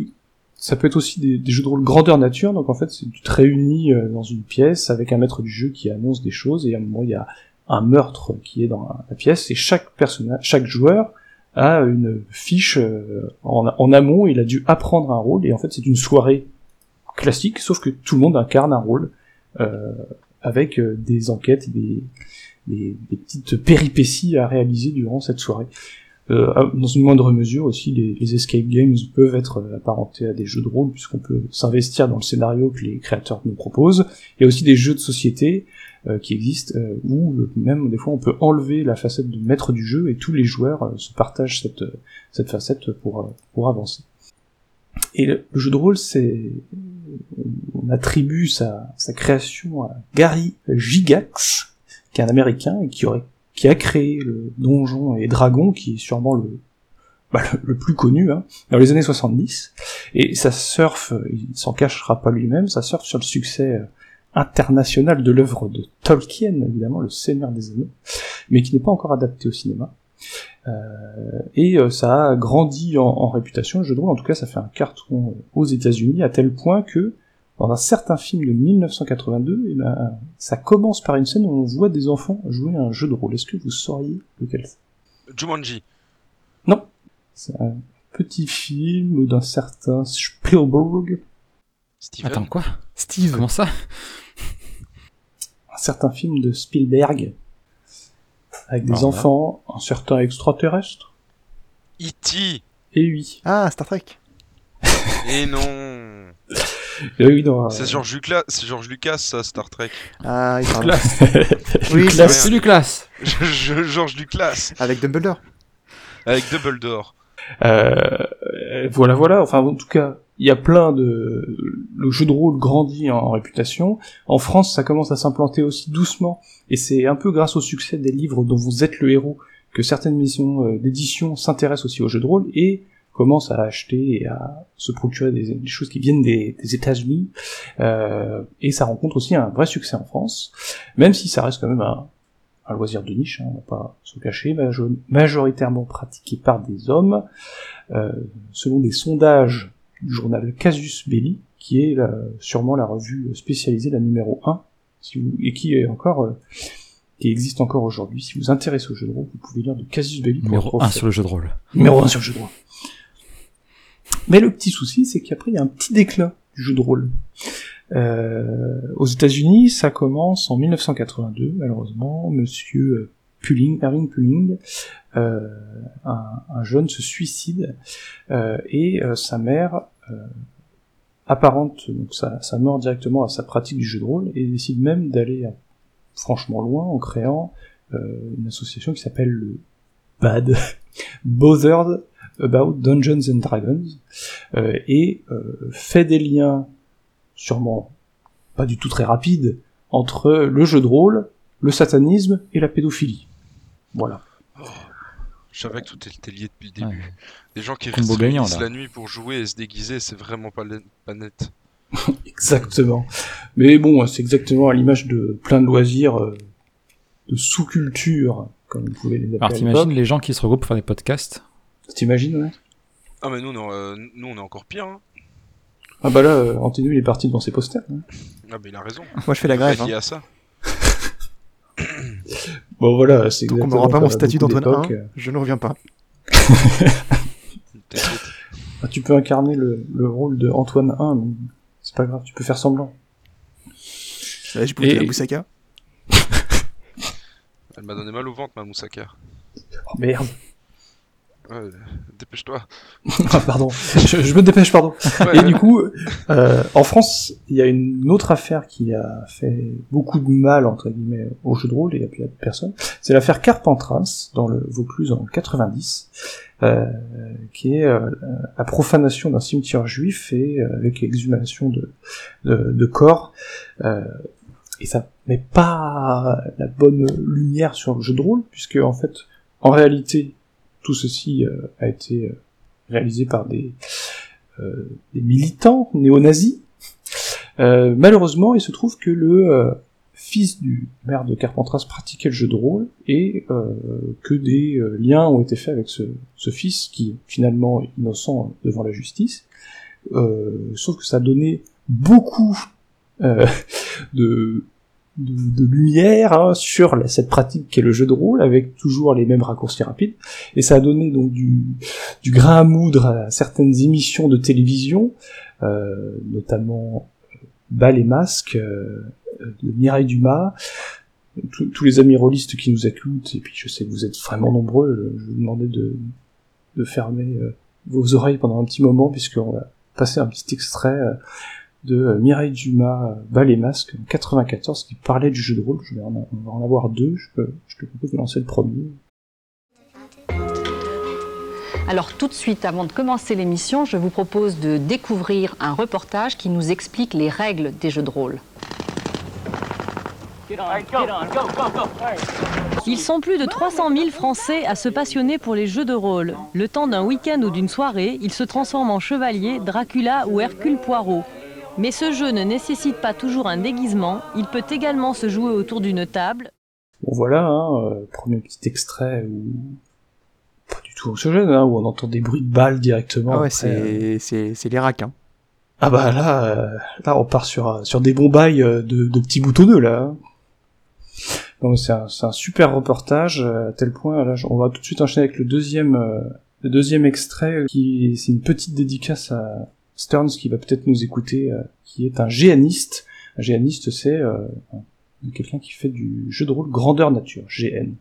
ça peut être aussi des, jeux de rôle grandeur nature, donc en fait c'est tu te réunis euh, dans une pièce avec un maître du jeu qui annonce des choses et à un moment il y a un meurtre qui est dans la pièce et chaque personnage, chaque joueur a une fiche euh, en, amont, il a dû apprendre un rôle et en fait c'est une soirée classique sauf que tout le monde incarne un rôle euh, avec des enquêtes des, des petites péripéties à réaliser durant cette soirée. Euh, dans une moindre mesure aussi, les, escape games peuvent être euh, apparentés à des jeux de rôle puisqu'on peut s'investir dans le scénario que les créateurs nous proposent. Il y a aussi des jeux de société euh, qui existent où même des fois on peut enlever la facette de maître du jeu et tous les joueurs se partagent cette cette facette pour pour avancer. Et le jeu de rôle, c'est on attribue sa, sa création à Gary Gigax, qui est un Américain et qui aurait qui a créé le Donjon et Dragon, qui est sûrement le, bah, le, plus connu, hein, dans les années 70. Et ça surfe, il s'en cachera pas lui-même, ça surfe sur le succès euh, international de l'œuvre de Tolkien, évidemment, le Seigneur des Anneaux, mais qui n'est pas encore adapté au cinéma. Euh, et euh, ça a grandi en, réputation, de rôle, en tout cas ça fait un carton aux États-Unis, à tel point que dans un certain film de 1982, eh ben, ça commence par une scène où on voit des enfants jouer à un jeu de rôle. Est-ce que vous sauriez lequel c'est? Jumanji. Non. C'est un petit film d'un certain Spielberg. Steven. Attends, quoi? Steve. Comment ça? Un certain film de Spielberg. Avec des enfants, un certain extraterrestre. E.T. Et oui. Ah, Star Trek. Et non. Et oui, dans, C'est George Lucas, c'est George Lucas, ça, Star Trek. Ah, il parle. Classe. Oui, Lucas, c'est c'est Lucas. Je- je- George Lucas. Avec Dumbledore. Avec Dumbledore. Euh, voilà, voilà. Enfin, en tout cas, il y a plein de. Le jeu de rôle grandit en, en réputation. En France, ça commence à s'implanter aussi doucement, et c'est un peu grâce au succès des livres dont vous êtes le héros que certaines maisons euh, d'édition s'intéressent aussi au jeu de rôle et commencent à acheter et à se procurer des, des choses qui viennent des, des États-Unis. Euh, et ça rencontre aussi un vrai succès en France, même si ça reste quand même un, un loisir de niche, hein, on va pas se cacher, majo- majoritairement pratiqué par des hommes, euh, selon des sondages du journal Casus Belli, qui est la- sûrement la revue spécialisée, la numéro 1, si vous, et qui est encore, euh, qui existe encore aujourd'hui. Si vous vous intéressez au jeu de rôle, vous pouvez lire de Casus Belli. Numéro retrouver 1 ça. sur le jeu de rôle. Numéro 1 sur le jeu de rôle. Mais le petit souci, c'est qu'après, il y a un petit déclin du jeu de rôle. Euh, aux États-Unis, ça commence en 1982, malheureusement. Monsieur Pulling, Erwin Pulling, euh, un, un jeune se suicide euh, et euh, sa mère euh, apparente donc sa, sa mort directement à sa pratique du jeu de rôle et décide même d'aller euh, franchement loin en créant euh, une association qui s'appelle le BAD, Bothered About Dungeons and Dragons, euh, et euh, fait des liens sûrement pas du tout très rapides entre le jeu de rôle, le satanisme et la pédophilie. Voilà. Je savais que tout était lié depuis le début. Des gens qui restent gagnant, la nuit pour jouer et se déguiser, c'est vraiment pas, net. Exactement. Mais bon, c'est exactement à l'image de plein de loisirs euh, de sous-culture, comme vous pouvez les appeler. Alors t'imagines les gens qui se regroupent pour faire des podcasts T'imagines, ouais Ah mais nous, on est, euh, nous on est encore pire. Hein. Ah bah là, euh, il est parti devant ses posters. hein. Ah mais il a raison. Moi, je fais la grève, C'est lié hein. à ça. Bon voilà, c'est Tant qu'on exactement m'aura pas comme mon à statut beaucoup d'Antoine 1, d'époques, euh, je ne reviens pas. ah, tu peux incarner le, le rôle de Antoine 1, mais c'est pas grave, tu peux faire semblant. Ouais, j'ai bouffé Et- la Moussaka. Elle m'a donné mal au ventre, ma moussaka. Oh, merde. Ouais, Dépêche-toi. Ah, pardon, je, je me dépêche, pardon. Ouais, Et ouais. du coup, euh, en France, il y a une autre affaire qui a fait beaucoup de mal, entre guillemets, au jeu de rôle et à plein de personnes. C'est l'affaire Carpentras, dans le Vaucluse en 90, euh, qui est euh, la profanation d'un cimetière juif et euh, avec l'exhumation de, de, de corps. Euh, et ça met pas la bonne lumière sur le jeu de rôle, puisque en fait, en réalité, tout ceci euh, a été euh, réalisé par des, euh, militants néo-nazis. Malheureusement, il se trouve que le fils du maire de Carpentras pratiquait le jeu de rôle et que des liens ont été faits avec ce, fils qui est finalement innocent devant la justice. Sauf que ça a donné beaucoup de, de, lumière hein, sur cette pratique qu'est le jeu de rôle avec toujours les mêmes raccourcis rapides. Et ça a donné donc du, du grain à moudre à certaines émissions de télévision euh, notamment euh, Bal et Masque euh, de Mireille Dumas. Tous les amis rôlistes qui nous écoutent et puis je sais que vous êtes vraiment nombreux je, je vous demandais de, de fermer euh, vos oreilles pendant un petit moment puisqu'on va passer un petit extrait euh, de euh, Mireille Dumas, euh, Bal et Masque, en 94, qui parlait du jeu de rôle. Je vais en, on va en avoir deux. Je, peux- je te propose de lancer le premier. Alors tout de suite, avant de commencer l'émission, je vous propose de découvrir un reportage qui nous explique les règles des jeux de rôle. Ils sont plus de 300 000 Français à se passionner pour les jeux de rôle. Le temps d'un week-end ou d'une soirée, ils se transforment en chevalier, Dracula ou Hercule Poirot. Mais ce jeu ne nécessite pas toujours un déguisement, il peut également se jouer autour d'une table. Bon voilà, hein, euh, premier petit extrait où pas du tout anxiogène, hein, où on entend des bruits de balles directement. Ah ouais, euh, c'est c'est c'est les raquins. Ah bah là, euh, là on part sur un- sur des bombailles euh, de, de petits boutonneux là. hein. Donc c'est un, c'est un super reportage euh, à tel point. Là, on va tout de suite enchaîner avec le deuxième euh, le deuxième extrait euh, qui c'est une petite dédicace à Stearns qui va peut-être nous écouter, euh, qui est un géaniste. Un géaniste c'est euh, un- quelqu'un qui fait du jeu de rôle grandeur nature, GN.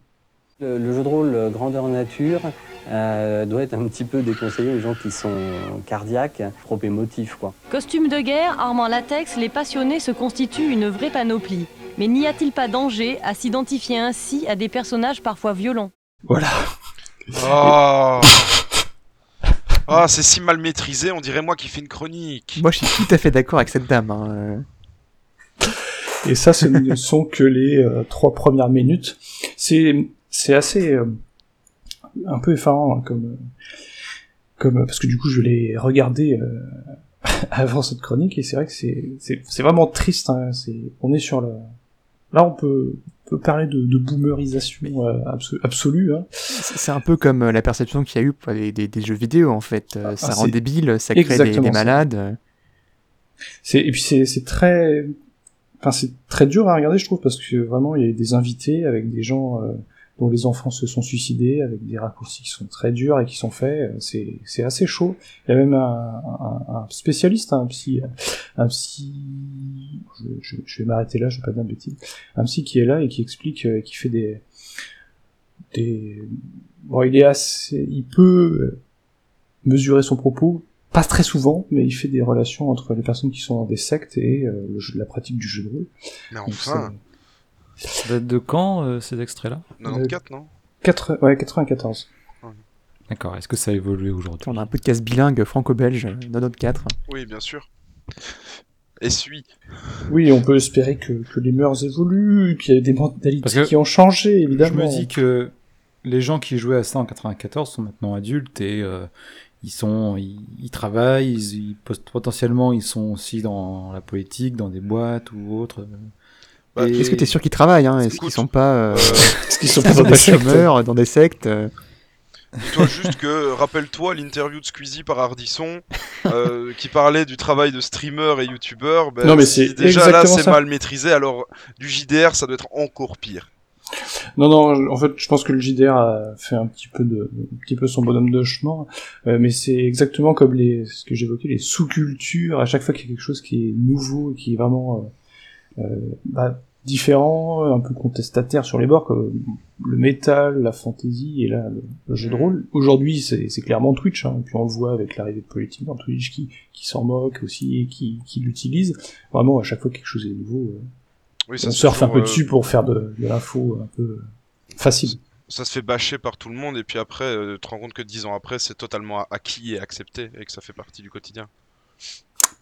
Le, le jeu de rôle euh, grandeur nature euh, doit être un petit peu déconseillé aux gens qui sont cardiaques, trop émotifs quoi. Costumes de guerre, armes en latex, les passionnés se constituent une vraie panoplie. Mais n'y a-t-il pas danger à s'identifier ainsi à des personnages parfois violents? Voilà. Oh Ah, c'est si mal maîtrisé, on dirait moi qui fais une chronique. Moi, je suis tout à fait d'accord avec cette dame. hein, euh. Et ça, ce ne sont que les euh, trois premières minutes. C'est c'est assez euh, un peu effarant hein, comme comme parce que du coup je l'ai regardé euh, avant cette chronique et c'est vrai que c'est c'est c'est vraiment triste. Hein, c'est on est sur le là on peut peut parler de, de boomerisation euh, abso- absolue. Hein. C'est un peu comme euh, la perception qu'il y a eu pour les- des, des jeux vidéo en fait. Euh, ça Ah, rend c'est débile, ça crée des, des ça. malades. et puis c'est très enfin c'est très dur à regarder je trouve parce que vraiment il y a des invités avec des gens euh, dont les enfants se sont suicidés avec des raccourcis qui sont très durs et qui sont faits euh, c'est c'est assez chaud il y a même un, un, un spécialiste un psy un psy je, je, je vais m'arrêter là je vais pas dire de bêtises un psy qui est là et qui explique euh, qui fait des des bon il est assez il peut euh, mesurer son propos pas très souvent, mais il fait des relations entre les personnes qui sont dans des sectes et euh, le jeu- la pratique du jeu de rôle. Mais Donc, enfin. Ça date de quand euh, ces extraits-là? 94, non? Quatre- ouais, 94. D'accord, est-ce que ça a évolué aujourd'hui? On a un podcast bilingue franco-belge, euh, 94. Oui, bien sûr. Essuie. Oui, on peut espérer que, que les mœurs évoluent, qu'il y a des mentalités qui ont changé, Je évidemment. me dis que les gens qui jouaient à ça en 94 sont maintenant adultes et euh, ils sont, ils, ils travaillent, ils, ils potentiellement ils sont aussi dans la politique, dans des boîtes ou autres. Bah, Et- Est-ce que tu es sûr qu'ils travaillent hein Est-ce qu'ils sont pas, euh, Est-ce qu'ils sont pas dans des chômeurs, dans des sectes euh Dis-toi juste que, rappelle-toi l'interview de Squeezie par Ardisson, euh, qui parlait du travail de streamer et youtubeur. Ben, Non, mais si c'est déjà là c'est mal maîtrisé, alors du JDR ça doit être encore pire. Non, non, en fait, je pense que le JDR a fait un petit peu de, un petit peu son bonhomme de chemin, euh, mais c'est exactement comme les, ce que j'évoquais, les sous-cultures. À chaque fois qu'il y a quelque chose qui est nouveau, et qui est vraiment, euh, bah, différents, un peu contestataires sur les bords, comme le métal, la fantasy et là le, le jeu de rôle. Aujourd'hui, c'est clairement Twitch, hein, et puis on le voit avec l'arrivée de politique dans Twitch qui, qui s'en moque aussi et qui, qui l'utilise. Vraiment, à chaque fois que quelque chose est nouveau, euh, Oui, ça on surfe un peu dessus pour faire de, de l'info un peu facile. Ça se fait bâcher par tout le monde, et puis après, euh, tu te rends compte que dix ans après, c'est totalement acquis et accepté, et que ça fait partie du quotidien.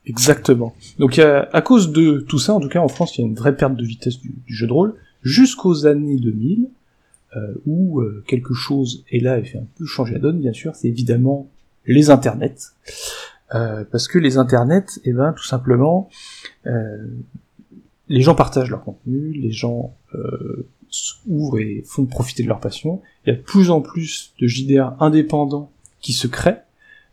Exactement. Donc a- à cause de tout ça, en tout cas en France, il y a une vraie perte de vitesse du, jeu de rôle jusqu'aux années 2000, euh, où euh, quelque chose est là et fait un peu changer la donne, bien sûr, c'est évidemment les internets. Euh, parce que les internets, eh ben, tout simplement, euh, les gens partagent leur contenu, les gens euh, s'ouvrent et font profiter de leur passion. Il y a de plus en plus de JDR indépendants qui se créent,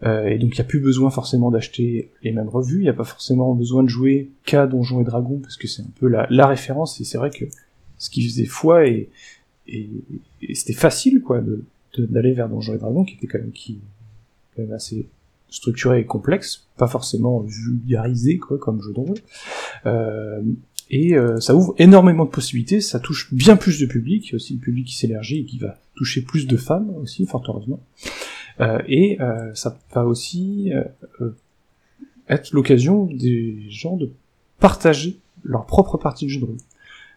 euh, et donc il n'y a plus besoin forcément d'acheter les mêmes revues, il n'y a pas forcément besoin de jouer qu'à Donjons et Dragons, parce que c'est un peu la, la référence, et c'est vrai que ce qui faisait foi, et, et, c'était facile quoi de de- d'aller vers Donjons et Dragons, qui était quand même, qui, quand même assez structuré et complexe, pas forcément vulgarisé quoi comme jeu de. Euh, et euh, ça ouvre énormément de possibilités, ça touche bien plus de public, aussi le public qui s'élargit et qui va toucher plus de femmes aussi, fort heureusement. Euh, et euh, ça va aussi euh, être l'occasion des gens de partager leur propre partie de jeu de rôle.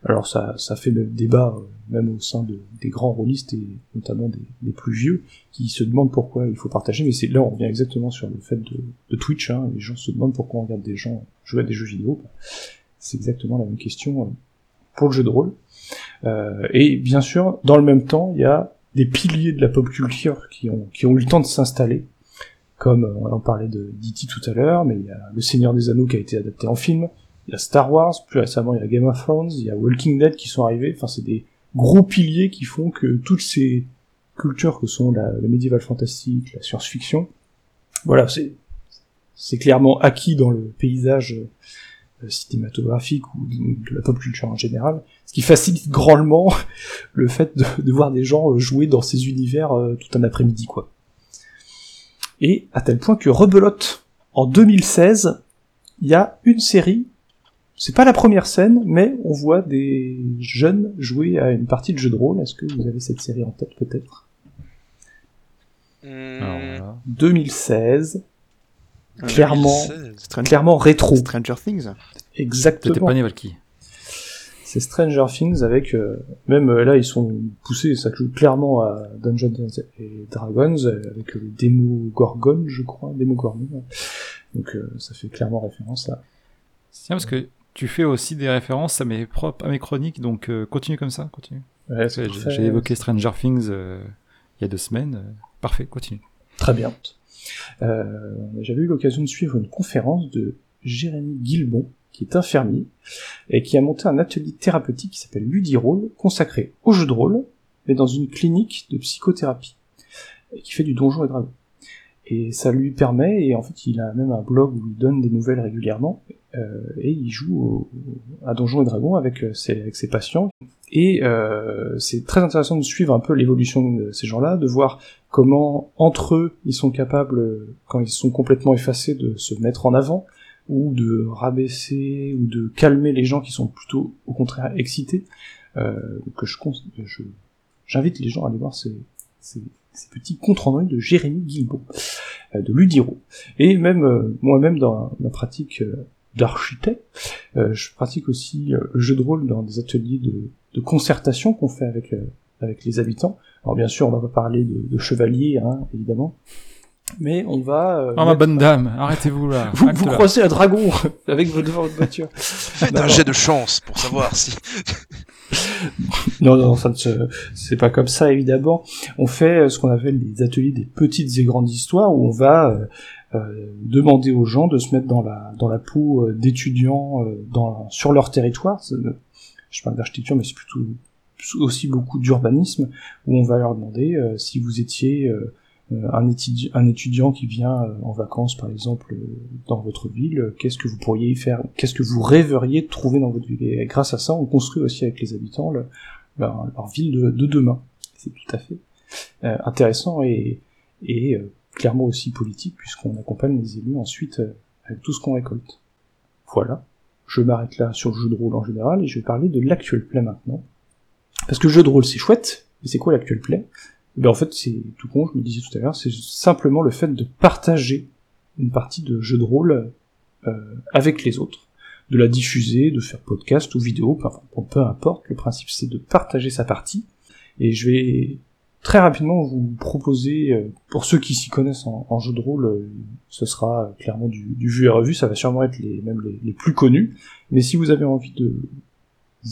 Alors ça, ça fait même débat, même au sein de, des grands rôlistes et notamment des, plus vieux, qui se demandent pourquoi il faut partager, mais c'est là on revient exactement sur le fait de, Twitch, hein, les gens se demandent pourquoi on regarde des gens jouer à des jeux vidéo, c'est exactement la même question pour le jeu de rôle. Euh, et bien sûr, dans le même temps, il y a des piliers de la pop culture qui ont, qui ont eu le temps de s'installer, comme euh, on en parlait de D.T. tout à l'heure, mais il y a Le Seigneur des Anneaux qui a été adapté en film, il y a Star Wars, plus récemment il y a Game of Thrones, il y a Walking Dead qui sont arrivés, enfin c'est des gros piliers qui font que toutes ces cultures que sont la, le médiéval fantastique, la science-fiction, voilà, c'est clairement acquis dans le paysage euh, cinématographique ou de, la pop culture en général, ce qui facilite grandement le fait de, de voir des gens euh, jouer dans ces univers euh, tout un après-midi, quoi. Et à tel point que rebelote, en 2016, il y a une série, c'est pas la première scène, mais on voit des jeunes jouer à une partie de jeu de rôle. Est-ce que vous avez cette série en tête, peut-être? Hmm. 2016, Ah, clairement, 2016. clairement rétro. Stranger Things. Exactement. C'était pas Valky. C'est Stranger Things avec euh, même euh, là ils sont poussés, ça joue clairement à Dungeons et Dragons euh, avec le démo Gorgon, je crois, démo Gorgon. ouais. Donc euh, ça fait clairement référence à. Tiens, parce que tu fais aussi des références à mes propres, à mes chroniques, donc euh, continue comme ça, continue. Ouais, J'ai- évoqué Stranger Things euh, il y a deux semaines. parfait, continue. Très bien. Euh, J'avais eu l'occasion de suivre une conférence de Jérémy Guilbon, qui est infirmier, et qui a monté un atelier thérapeutique qui s'appelle Ludirole, consacré au jeu de rôle, mais dans une clinique de psychothérapie, qui fait du donjon et dragon. Et ça lui permet, et en fait il a même un blog où il donne des nouvelles régulièrement, euh, et il joue à Donjons et Dragons euh, avec ses patients. Et euh, c'est très intéressant de suivre un peu l'évolution de ces gens-là, de voir comment entre eux ils sont capables, quand ils sont complètement effacés, de se mettre en avant, ou de rabaisser, ou de calmer les gens qui sont plutôt au contraire excités. Euh, que je, je j'invite les gens à aller voir ces, ces, ces petits comptes rendus de Jérémy Guilbault, euh, de Ludiro. Et même euh, moi-même dans ma pratique euh, d'architecte, euh, je pratique aussi euh, le jeu de rôle dans des ateliers de, de concertation qu'on fait avec euh, avec les habitants. Alors bien sûr, on va pas parler de, de chevaliers, hein, évidemment, mais on va. euh, Oh ma bonne dame, arrêtez-vous là. Vous, vous croisez un dragon avec votre, voiture. Faites un jet de chance pour savoir si. Non, non, ça ne se- c'est pas comme ça évidemment. On fait euh, ce qu'on appelle des ateliers des petites et grandes histoires où on va euh, euh, demander aux gens de se mettre dans la dans la peau d'étudiants euh, dans sur leur territoire. Je parle d'architecture, mais c'est plutôt aussi beaucoup d'urbanisme où on va leur demander euh, si vous étiez euh, euh, un, étudi- un étudiant qui vient euh, en vacances par exemple euh, dans votre ville, qu'est-ce que vous pourriez y faire, qu'est-ce que vous rêveriez de trouver dans votre ville? Et grâce à ça, on construit aussi avec les habitants le- leur, leur ville de, de demain. C'est tout à fait euh, intéressant et, et clairement aussi politique puisqu'on accompagne les élus ensuite avec tout ce qu'on récolte. Voilà. Je m'arrête là sur le jeu de rôle en général et je vais parler de l'actuel play maintenant. Parce que le jeu de rôle c'est chouette, mais c'est quoi l'actuel play? Eh ben en fait c'est tout con, je me disais tout à l'heure, c'est simplement le fait de partager une partie de jeu de rôle euh, avec les autres, de la diffuser, de faire podcast ou vidéo, enfin peu importe, le principe c'est de partager sa partie, et je vais très rapidement vous proposer, euh, pour ceux qui s'y connaissent en, jeu de rôle, euh, ce sera clairement du, vu et revu, ça va sûrement être les, même les, plus connus, mais si vous avez envie de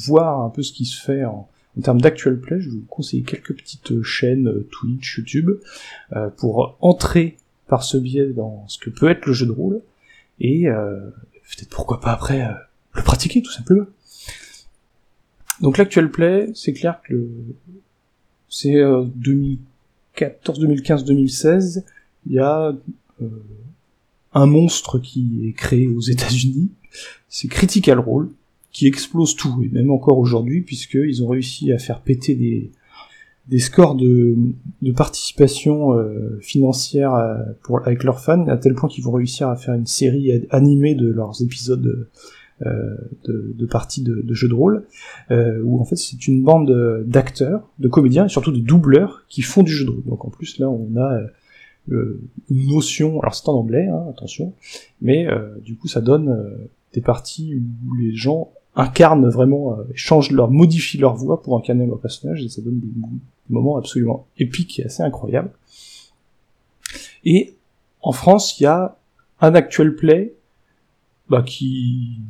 voir un peu ce qui se fait en, termes d'actual play, je vous conseiller quelques petites chaînes euh, Twitch, YouTube, pour entrer par ce biais dans ce que peut être le jeu de rôle, et euh, peut-être pourquoi pas après le pratiquer tout simplement. Donc l'actual play, c'est clair que le, c'est euh, 2014, 2015, 2016, il y a euh, un monstre qui est créé aux États-Unis, c'est Critical Role, qui explose tout, et même encore aujourd'hui, puisqu'ils ont réussi à faire péter des, des scores de, de participation euh, financière euh, pour, avec leurs fans, à tel point qu'ils vont réussir à faire une série animée de leurs épisodes euh, de, de parties de, de, jeux de rôle, euh, où en fait c'est une bande d'acteurs, de comédiens et surtout de doubleurs qui font du jeu de rôle. Donc en plus là on a euh, une notion, alors c'est en anglais, hein, attention, mais euh, du coup ça donne euh, des parties où les gens incarnent vraiment, changent leur, modifient leur voix pour incarner leur personnage et ça donne des, des moments absolument épiques et assez incroyables. Et en France il y a un actual play bah, qui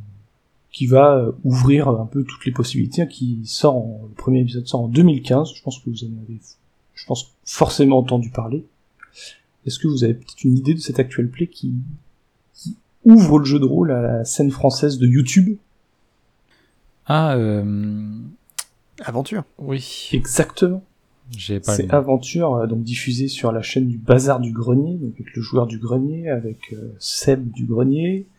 qui va ouvrir un peu toutes les possibilités, qui sort en, le premier épisode sort en 2015, je pense que vous en avez, je pense, forcément entendu parler. Est-ce que vous avez peut-être une idée de cet actuel play qui, qui, ouvre le jeu de rôle à la scène française de YouTube? Ah, euh... Aventure. Oui. Exactement. C'est. Aventure, donc diffusé sur la chaîne du Bazar du Grenier, donc avec le joueur du Grenier, avec euh, Seb du Grenier, euh,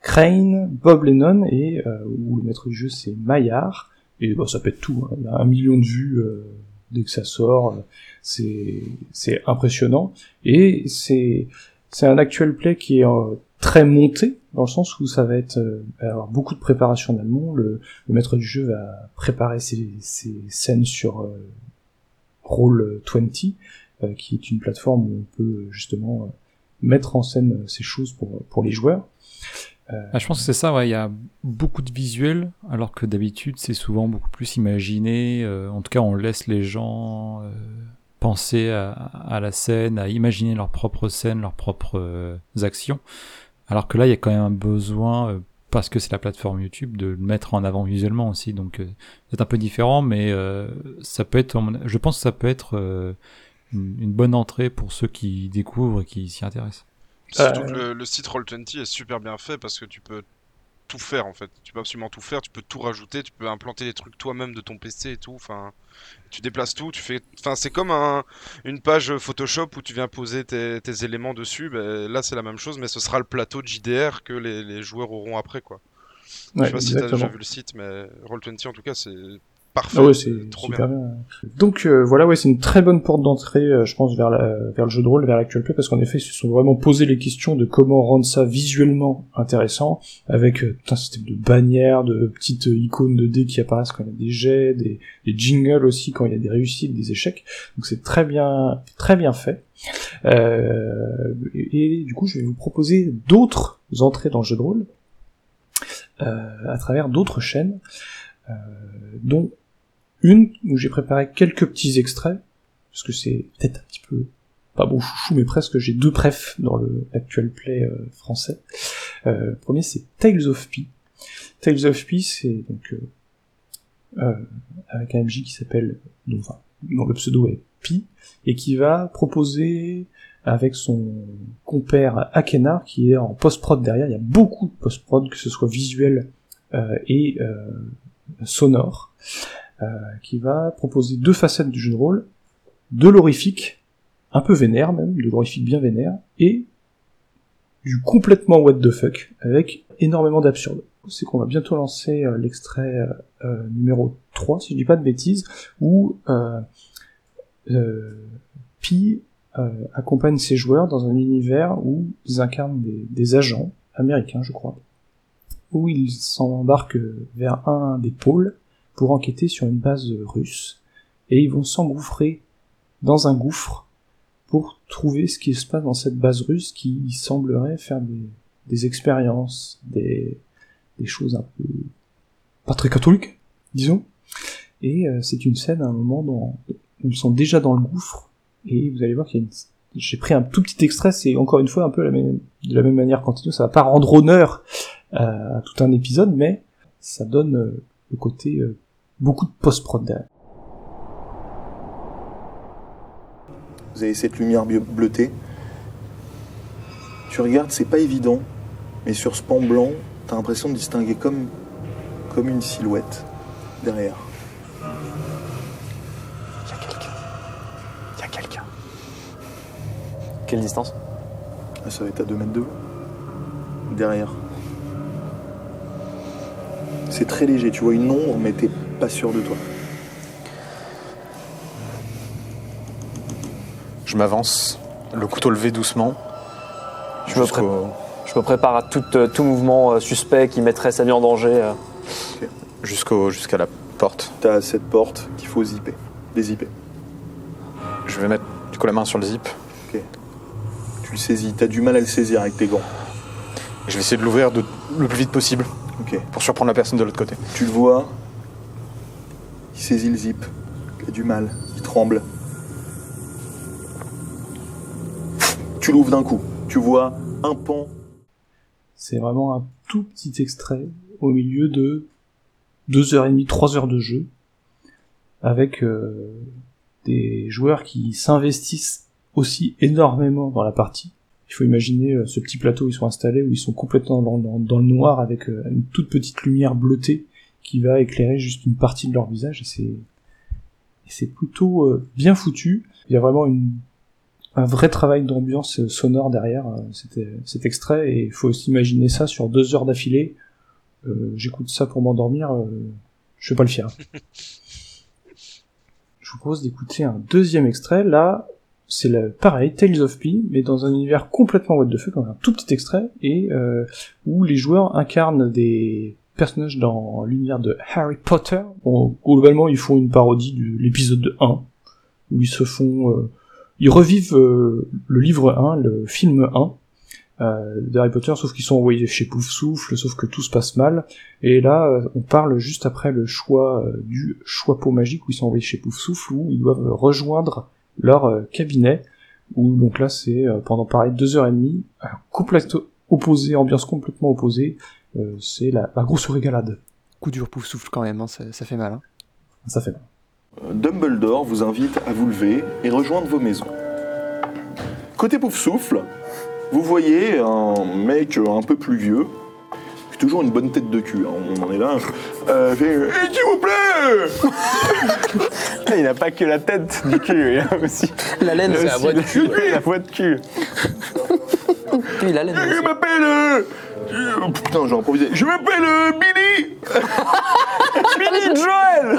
Crane, Bob Lennon et euh, où le maître du jeu c'est Maillard et bah, ça pète tout. Hein. Il y a un million de vues euh, dès que ça sort. C'est c'est impressionnant et c'est c'est un actuel play qui est très monté dans le sens où ça va être avoir beaucoup de préparation en amont. Le, maître du jeu va préparer ses, ses scènes sur Roll 20 qui est une plateforme où on peut justement mettre en scène ces choses pour pour les joueurs. Euh... Je pense que c'est ça. Il y a beaucoup de visuels, alors que d'habitude c'est souvent beaucoup plus imaginé. Euh, en tout cas, on laisse les gens euh, penser à, la scène, à imaginer leurs propres scènes, leurs propres actions. Alors que là, il y a quand même un besoin, parce que c'est la plateforme YouTube, de le mettre en avant visuellement aussi. Donc c'est un peu différent, mais ça peut être, je pense que ça peut être une bonne entrée pour ceux qui découvrent et qui s'y intéressent. Surtout que le, le, site Roll20 est super bien fait parce que tu peux tout faire en fait. Tu peux absolument tout faire, tu peux tout rajouter, tu peux implanter les trucs toi-même de ton PC et tout. Enfin, tu déplaces tout, tu fais. Enfin, c'est comme un, une page Photoshop où tu viens poser tes, tes éléments dessus. Ben, là, c'est la même chose, mais ce sera le plateau de JDR que les, les joueurs auront après quoi. Ouais, Je sais pas si t'as déjà vu le site, mais Roll20 en tout cas, c'est parfait. Ah ouais, c'est trop bien. bien. Donc euh, voilà, ouais, c'est une très bonne porte d'entrée, euh, je pense, vers, la, vers le jeu de rôle, vers l'actuel play, parce qu'en effet, ils se sont vraiment posé les questions de comment rendre ça visuellement intéressant, avec euh, un système de bannières, de petites icônes de dés qui apparaissent quand il y a des jets, des, des jingles aussi quand il y a des réussites, des échecs. Donc c'est très bien, très bien fait. Euh, et, et, du coup, je vais vous proposer d'autres entrées dans le jeu de rôle à travers d'autres chaînes. Euh, dont une où j'ai préparé quelques petits extraits, parce que c'est peut-être un petit peu pas bon chouchou, mais presque j'ai deux prefs dans le actual play euh, français. Euh, le premier c'est Tales of Pi. Tales of Pi c'est donc euh, avec un MJ qui s'appelle enfin dont le pseudo est Pi et qui va proposer avec son compère Akenar qui est en post-prod derrière, il y a beaucoup de post-prod, que ce soit visuel et sonore, qui va proposer deux facettes du jeu de rôle, de l'horrifique, un peu vénère même, de l'horrifique bien vénère, et du complètement what the fuck, avec énormément d'absurde. C'est qu'on va bientôt lancer euh, l'extrait euh, numéro 3, si je dis pas de bêtises, où euh, Pi accompagne ses joueurs dans un univers où ils incarnent des, des agents américains, je crois, où ils s'embarquent vers un des pôles pour enquêter sur une base russe et ils vont s'engouffrer dans un gouffre pour trouver ce qui se passe dans cette base russe qui semblerait faire des, des expériences, des, des choses un peu pas très catholiques, disons. Et euh, c'est une scène à un moment où ils sont déjà dans le gouffre et vous allez voir qu'il y a une j'ai pris un tout petit extrait, c'est encore une fois un peu la même, de la même manière continue, ça va pas rendre honneur euh, à tout un épisode, mais ça donne euh, le côté beaucoup de post-prod derrière. Vous avez cette lumière bleutée. Tu regardes, c'est pas évident, mais sur ce pan blanc, t'as l'impression de distinguer comme, comme une silhouette derrière. Il y a quelqu'un. Quelle distance? Ah, Ça va être à 2 mètres de haut. Derrière. C'est très léger, tu vois une ombre, mais t'es pas sûr de toi. Je m'avance, le couteau levé doucement. Je me, pré- je me prépare à tout, euh, tout mouvement euh, suspect qui mettrait sa vie en danger. euh. Jusqu'au, jusqu'à la porte. T'as cette porte qu'il faut zipper. Dézipper. Je vais mettre du coup la main sur le zip. Ok. Tu le saisis, t'as du mal à le saisir avec tes gants. Je vais essayer de l'ouvrir de- le plus vite possible. Ok. Pour surprendre la personne de l'autre côté. Tu le vois, il saisit le zip, il a du mal, il tremble. Tu l'ouvres d'un coup, tu vois un pan. C'est vraiment un tout petit extrait au milieu de deux heures et demie, trois heures de jeu, avec euh, des joueurs qui s'investissent aussi énormément dans la partie. Il faut imaginer euh, ce petit plateau où ils sont installés, où ils sont complètement dans le noir, avec euh, une toute petite lumière bleutée qui va éclairer juste une partie de leur visage, et c'est c'est plutôt euh, bien foutu. Il y a vraiment une un vrai travail d'ambiance euh, sonore derrière euh, cet, extrait et il faut s'imaginer ça sur deux heures d'affilée. J'écoute ça pour m'endormir, euh, je vais pas le faire. je vous propose d'écouter un deuxième extrait. Là, c'est pareil, Tales of P, mais dans un univers complètement what the fuck, un tout petit extrait, et où les joueurs incarnent des personnages dans l'univers de Harry Potter. Globalement, ils font une parodie de l'épisode 1, où ils se font... euh, ils revivent euh, le livre 1, le film 1, euh, d'Harry Potter, sauf qu'ils sont envoyés chez Pouf Souffle, sauf que tout se passe mal. Et là, euh, on parle juste après le choix du choix pot magique où ils sont envoyés chez Pouf Souffle, où ils doivent rejoindre leur cabinet. Où donc là, c'est pendant pareil deux heures et demie, un complète opposé, ambiance complètement opposée. Euh, c'est la, la grosse régalade. Coup dur pouf souffle quand même, hein, ça, ça fait mal. Hein. Ça fait mal. Euh, Dumbledore vous invite à vous lever et rejoindre vos maisons. Côté pouf souffle, vous voyez un mec euh, un peu plus vieux, toujours une bonne tête de cul, hein, on en est là. Euh, Eh, s'il vous plaît Il n'a pas que la tête du cul, il a aussi la laine. C'est la voix de cul. La voix de cul. Puis la laine. Je m'appelle. Euh, putain, j'ai improvisé. Je m'appelle euh, Billy Billy Joel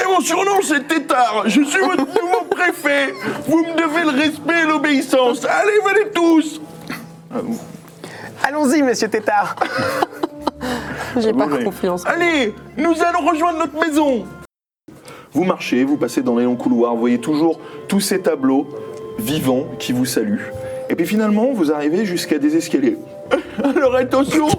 Et mon surnom c'est Tétard. Je suis votre nouveau préfet. Vous me devez le respect et l'obéissance. Allez, venez tous Ah, Allons-y, monsieur Tétard. J'ai pas confiance. Allez, nous allons rejoindre notre maison. Vous marchez, vous passez dans les longs couloirs, vous voyez toujours tous ces tableaux vivants qui vous saluent. Et puis finalement, vous arrivez jusqu'à des escaliers. Alors attention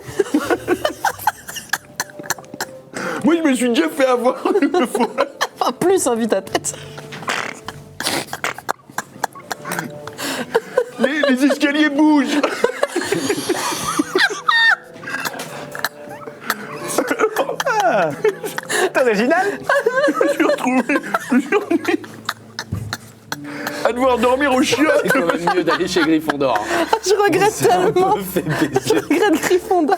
Moi, je me suis déjà fait avoir une fois. Pas plus, hein, vite ta tête. Les, les escaliers bougent Ah, C'est original. Je me suis retrouvé je me suis retrouvé à devoir dormir au chien. C'est quand même mieux d'aller chez Gryffondor. Je regrette C'est un peu tellement. Je regrette Gryffondor.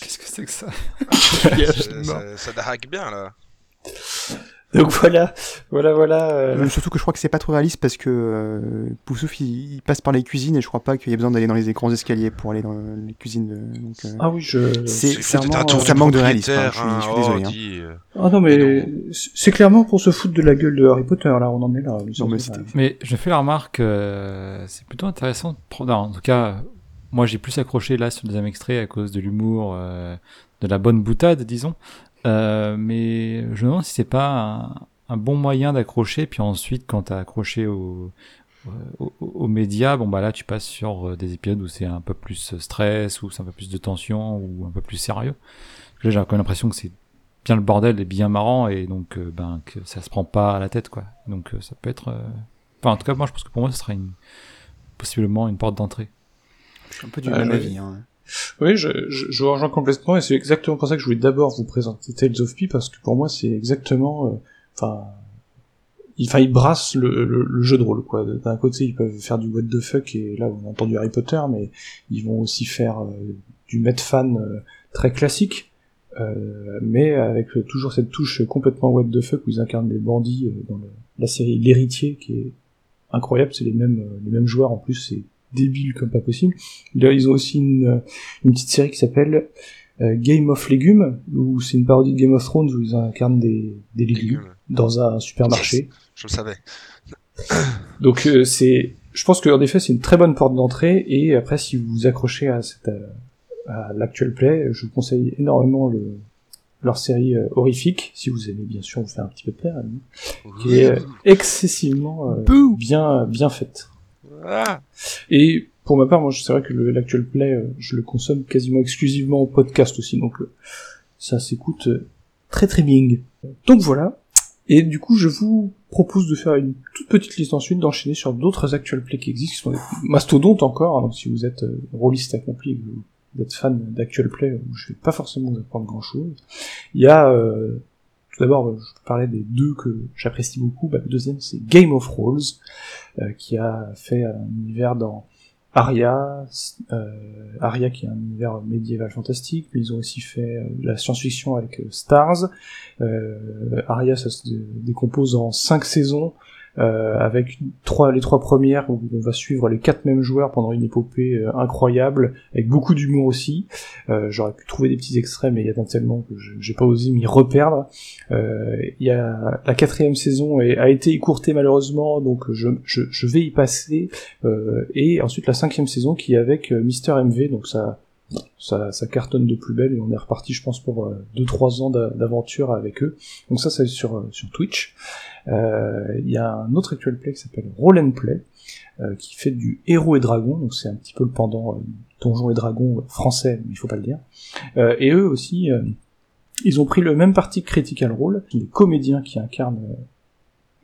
Qu'est-ce que c'est que ça? Ça, ça, ça drague bien là. Donc voilà, voilà, voilà. euh, Euh, surtout que je crois que c'est pas trop réaliste parce que euh, Poufsouffle il, il passe par les cuisines et je crois pas qu'il y ait besoin d'aller dans les grands escaliers pour aller dans les cuisines. de- donc, euh, Ah oui, je. c'est C'est peut-être clairement un tour ça manque de réalisme. hein, je suis, je suis hein. désolé. Oh, hein. euh. Ah non, mais c'est clairement pour se foutre de la gueule de Harry Potter, là, on en est là. Non, mais c'était- Mais je fais la remarque, euh, c'est plutôt intéressant. de prendre- non, en tout cas, moi j'ai plus accroché là sur le deuxième extrait à cause de l'humour, euh, de la bonne boutade, disons. Euh, mais je me demande si c'est pas un, un bon moyen d'accrocher, puis ensuite quand t'as accroché au, au- au- aux médias, bon bah là tu passes sur euh, des épisodes où c'est un peu plus stress, ou c'est un peu plus de tension, ou un peu plus sérieux. Là j'ai quand même l'impression que c'est bien le bordel et bien marrant, et donc euh, ben que ça se prend pas à la tête quoi. Donc euh, ça peut être... euh, Enfin en tout cas moi je pense que pour moi ce sera une... possiblement une porte d'entrée. un peu du même avis. Hein. Oui, je, rejoins complètement et c'est exactement pour ça que je voulais d'abord vous présenter Tales of Pi parce que pour moi c'est exactement, euh, enfin, enfin, il brasse le, jeu de rôle quoi. D'un côté ils peuvent faire du what the fuck et là on a entendu Harry Potter, mais ils vont aussi faire euh, du Medfan euh, très classique, euh, mais avec toujours cette touche complètement what the fuck où ils incarnent des bandits dans la série L'héritier qui est incroyable, c'est les mêmes les mêmes joueurs en plus, c'est débile comme pas possible. Là, ils ont aussi une, euh, une petite série qui s'appelle euh, Game of Légumes, où c'est une parodie de Game of Thrones où ils incarnent des, des légumes dans un supermarché. Je le savais. Donc euh, c'est, je pense que en effet c'est une très bonne porte d'entrée et après si vous vous accrochez à cette euh, à l'actual play, je vous conseille énormément le leur série euh, horrifique si vous aimez bien sûr vous faire un petit peu peur, qui est euh, excessivement euh, bien bien faite. Ah. Et pour ma part, moi, c'est vrai que l'actual play, euh, je le consomme quasiment exclusivement en podcast aussi, donc euh, ça s'écoute euh, très très bien. Donc voilà. Et du coup, je vous propose de faire une toute petite liste ensuite, d'enchaîner sur d'autres actual plays qui existent, qui sont des mastodontes encore. hein, si vous êtes euh, rôliste accompli, vous êtes fan d'actual play, je vais pas forcément vous apprendre grand chose. Il y a euh, tout d'abord, euh, je parlais des deux que j'apprécie beaucoup. Bah, le deuxième, c'est Game of Rolls, euh, qui a fait un univers dans Aria, euh, Aria qui est un univers médiéval fantastique, mais ils ont aussi fait euh, la science-fiction avec euh, Stars. Aria, ça se dé- décompose en cinq saisons, euh, avec trois, les trois premières où on va suivre les quatre mêmes joueurs pendant une épopée euh, incroyable, avec beaucoup d'humour aussi. Euh, J'aurais pu trouver des petits extraits, mais il y en a tellement que j'ai pas osé m'y reperdre. Il y a la quatrième saison a été écourtée malheureusement, donc je, je, vais y passer. Et ensuite la cinquième saison qui est avec Mister MV, donc ça, ça, ça cartonne de plus belle et on est reparti, je pense, pour 2-3 ans d'a- d'aventure avec eux. Donc ça, c'est sur, euh, sur Twitch. Euh, Il y a un autre actual play qui s'appelle Roll and Play, euh, qui fait du héros et dragon, donc c'est un petit peu le pendant euh, donjon et dragon euh, français, mais il faut pas le dire. Euh, et eux aussi, euh, ils ont pris le même parti que Critical Role, des comédiens qui incarnent euh,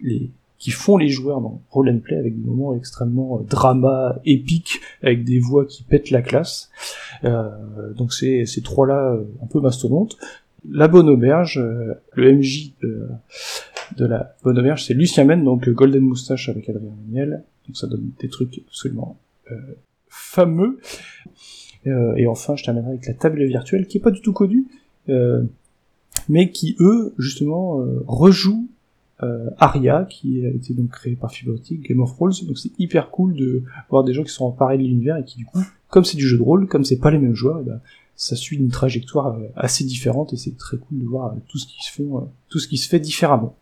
les qui font les joueurs dans Roll and Play avec des moments extrêmement euh, drama, épiques, avec des voix qui pètent la classe. Euh, donc c'est ces trois-là euh, un peu mastodontes. La Bonne Auberge, euh, le MJ de, de la Bonne Auberge, c'est Lucien Men, donc Golden Moustache avec Adrien Méniel. Donc ça donne des trucs absolument euh, fameux. Euh, et enfin, je terminerai avec la table virtuelle, qui est pas du tout connue, mais qui eux, justement, rejouent euh, Aria, qui a été donc créé par Fibre Optic, Game of Rolls. Donc c'est hyper cool de voir des gens qui sont emparés de l'univers et qui du coup, comme c'est du jeu de rôle, comme c'est pas les mêmes joueurs, eh ben, ça suit une trajectoire euh, assez différente et c'est très cool de voir euh, tout ce qui se fait, tout ce qui se fait différemment.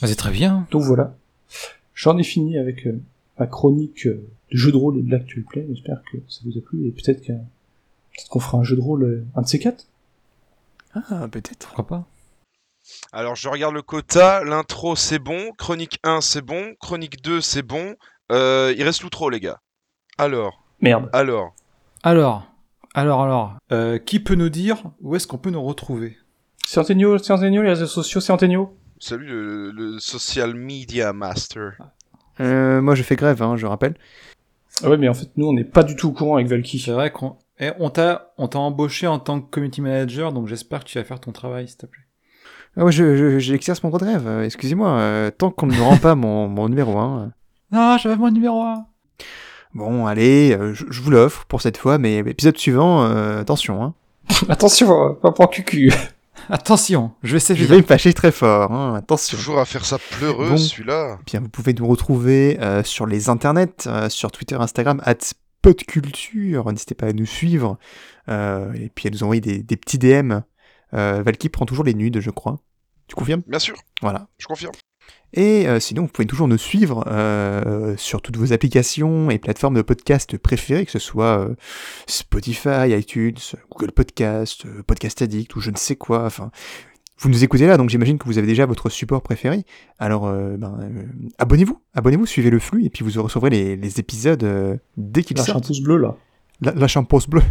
Bah, c'est très bien. Donc voilà. J'en ai fini avec euh, ma chronique euh, de jeu de rôle et de l'actual play. J'espère que ça vous a plu et peut-être qu'on fera un jeu de rôle, un de ces quatre. Ah, peut-être. Pourquoi pas? Alors, je regarde le quota. L'intro, c'est bon. Chronique 1, c'est bon. Chronique 2, c'est bon. Euh, il reste l'outro, les gars. Alors. Merde. Alors. Alors, alors, alors, euh, qui peut nous dire où est-ce qu'on peut nous retrouver? C'est Antonio, les réseaux sociaux, c'est Antonio. Salut le, le social media master. Euh, moi, je fais grève, hein, je rappelle. Ah ouais, mais en fait, nous, on n'est pas du tout au courant avec Valky. C'est vrai qu'on eh, on t'a on t'a embauché en tant que community manager, donc j'espère que tu vas faire ton travail, s'il te plaît. Ah ouais, je, je- j'exerce mon droit de rêve. euh, Excusez-moi, euh, tant qu'on ne me rend pas mon, mon numéro 1. Non, j'avais mon numéro 1. Bon, allez, euh, je, je vous l'offre pour cette fois, mais épisode suivant, euh, attention. Hein. Attention, euh, pas pour cucu. Attention, je vais Je vais me fâcher très fort, hein, attention. Toujours à faire ça pleureux, Bon. celui-là. Bien, vous pouvez nous retrouver euh, sur les internets, euh, sur Twitter, Instagram, at podculture. N'hésitez pas à nous suivre euh, et puis à nous envoyer des, des petits DM. Euh, Valky prend toujours les nudes, je crois. Tu confirmes? Bien sûr. Voilà. Je confirme. Et euh, sinon, vous pouvez toujours nous suivre euh, sur toutes vos applications et plateformes de podcast préférées, que ce soit euh, Spotify, iTunes, Google Podcast, euh, Podcast Addict ou je ne sais quoi. Enfin, vous nous écoutez là, donc j'imagine que vous avez déjà votre support préféré. Alors, euh, ben, euh, abonnez-vous, abonnez-vous, suivez le flux et puis vous recevrez les, les épisodes euh, dès qu'ils sortent. pouce bleu là. La- Lâchez un pouce bleu.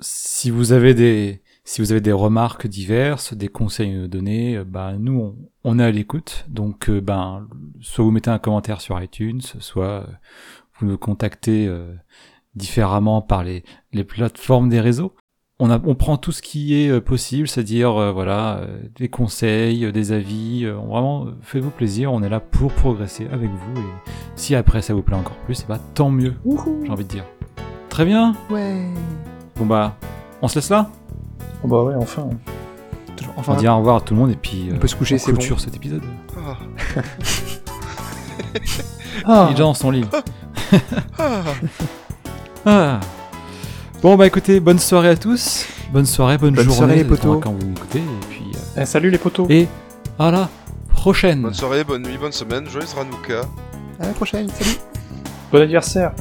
Si vous avez des, si vous avez des remarques diverses, des conseils à nous donner, euh, bah, nous, on, on est à l'écoute. Donc, euh, ben, soit vous mettez un commentaire sur iTunes, soit euh, vous nous contactez euh, différemment par les, les plateformes des réseaux. On, a, on prend tout ce qui est euh, possible, c'est-à-dire, euh, voilà, euh, des conseils, euh, des avis. euh, vraiment, euh, faites-vous plaisir. On est là pour progresser avec vous. Et si après ça vous plaît encore plus, et bah, tant mieux, j'ai envie de dire. Très bien. Ouais. Bon bah, on se laisse là? Oh bah ouais, enfin. On dit au revoir à tout le monde et puis on peut se coucher, c'est bon. cet épisode. Ah. Les gens sont libres. ah. Bon bah écoutez, bonne soirée à tous. Bonne soirée, bonne, Bonne journée. soirée, les potos. Quand vous écoutez et puis. euh, Eh, salut les potos. Et à la prochaine. Bonne soirée, bonne nuit, bonne semaine, joyeuse Ranouka. À la prochaine, salut. Bon anniversaire.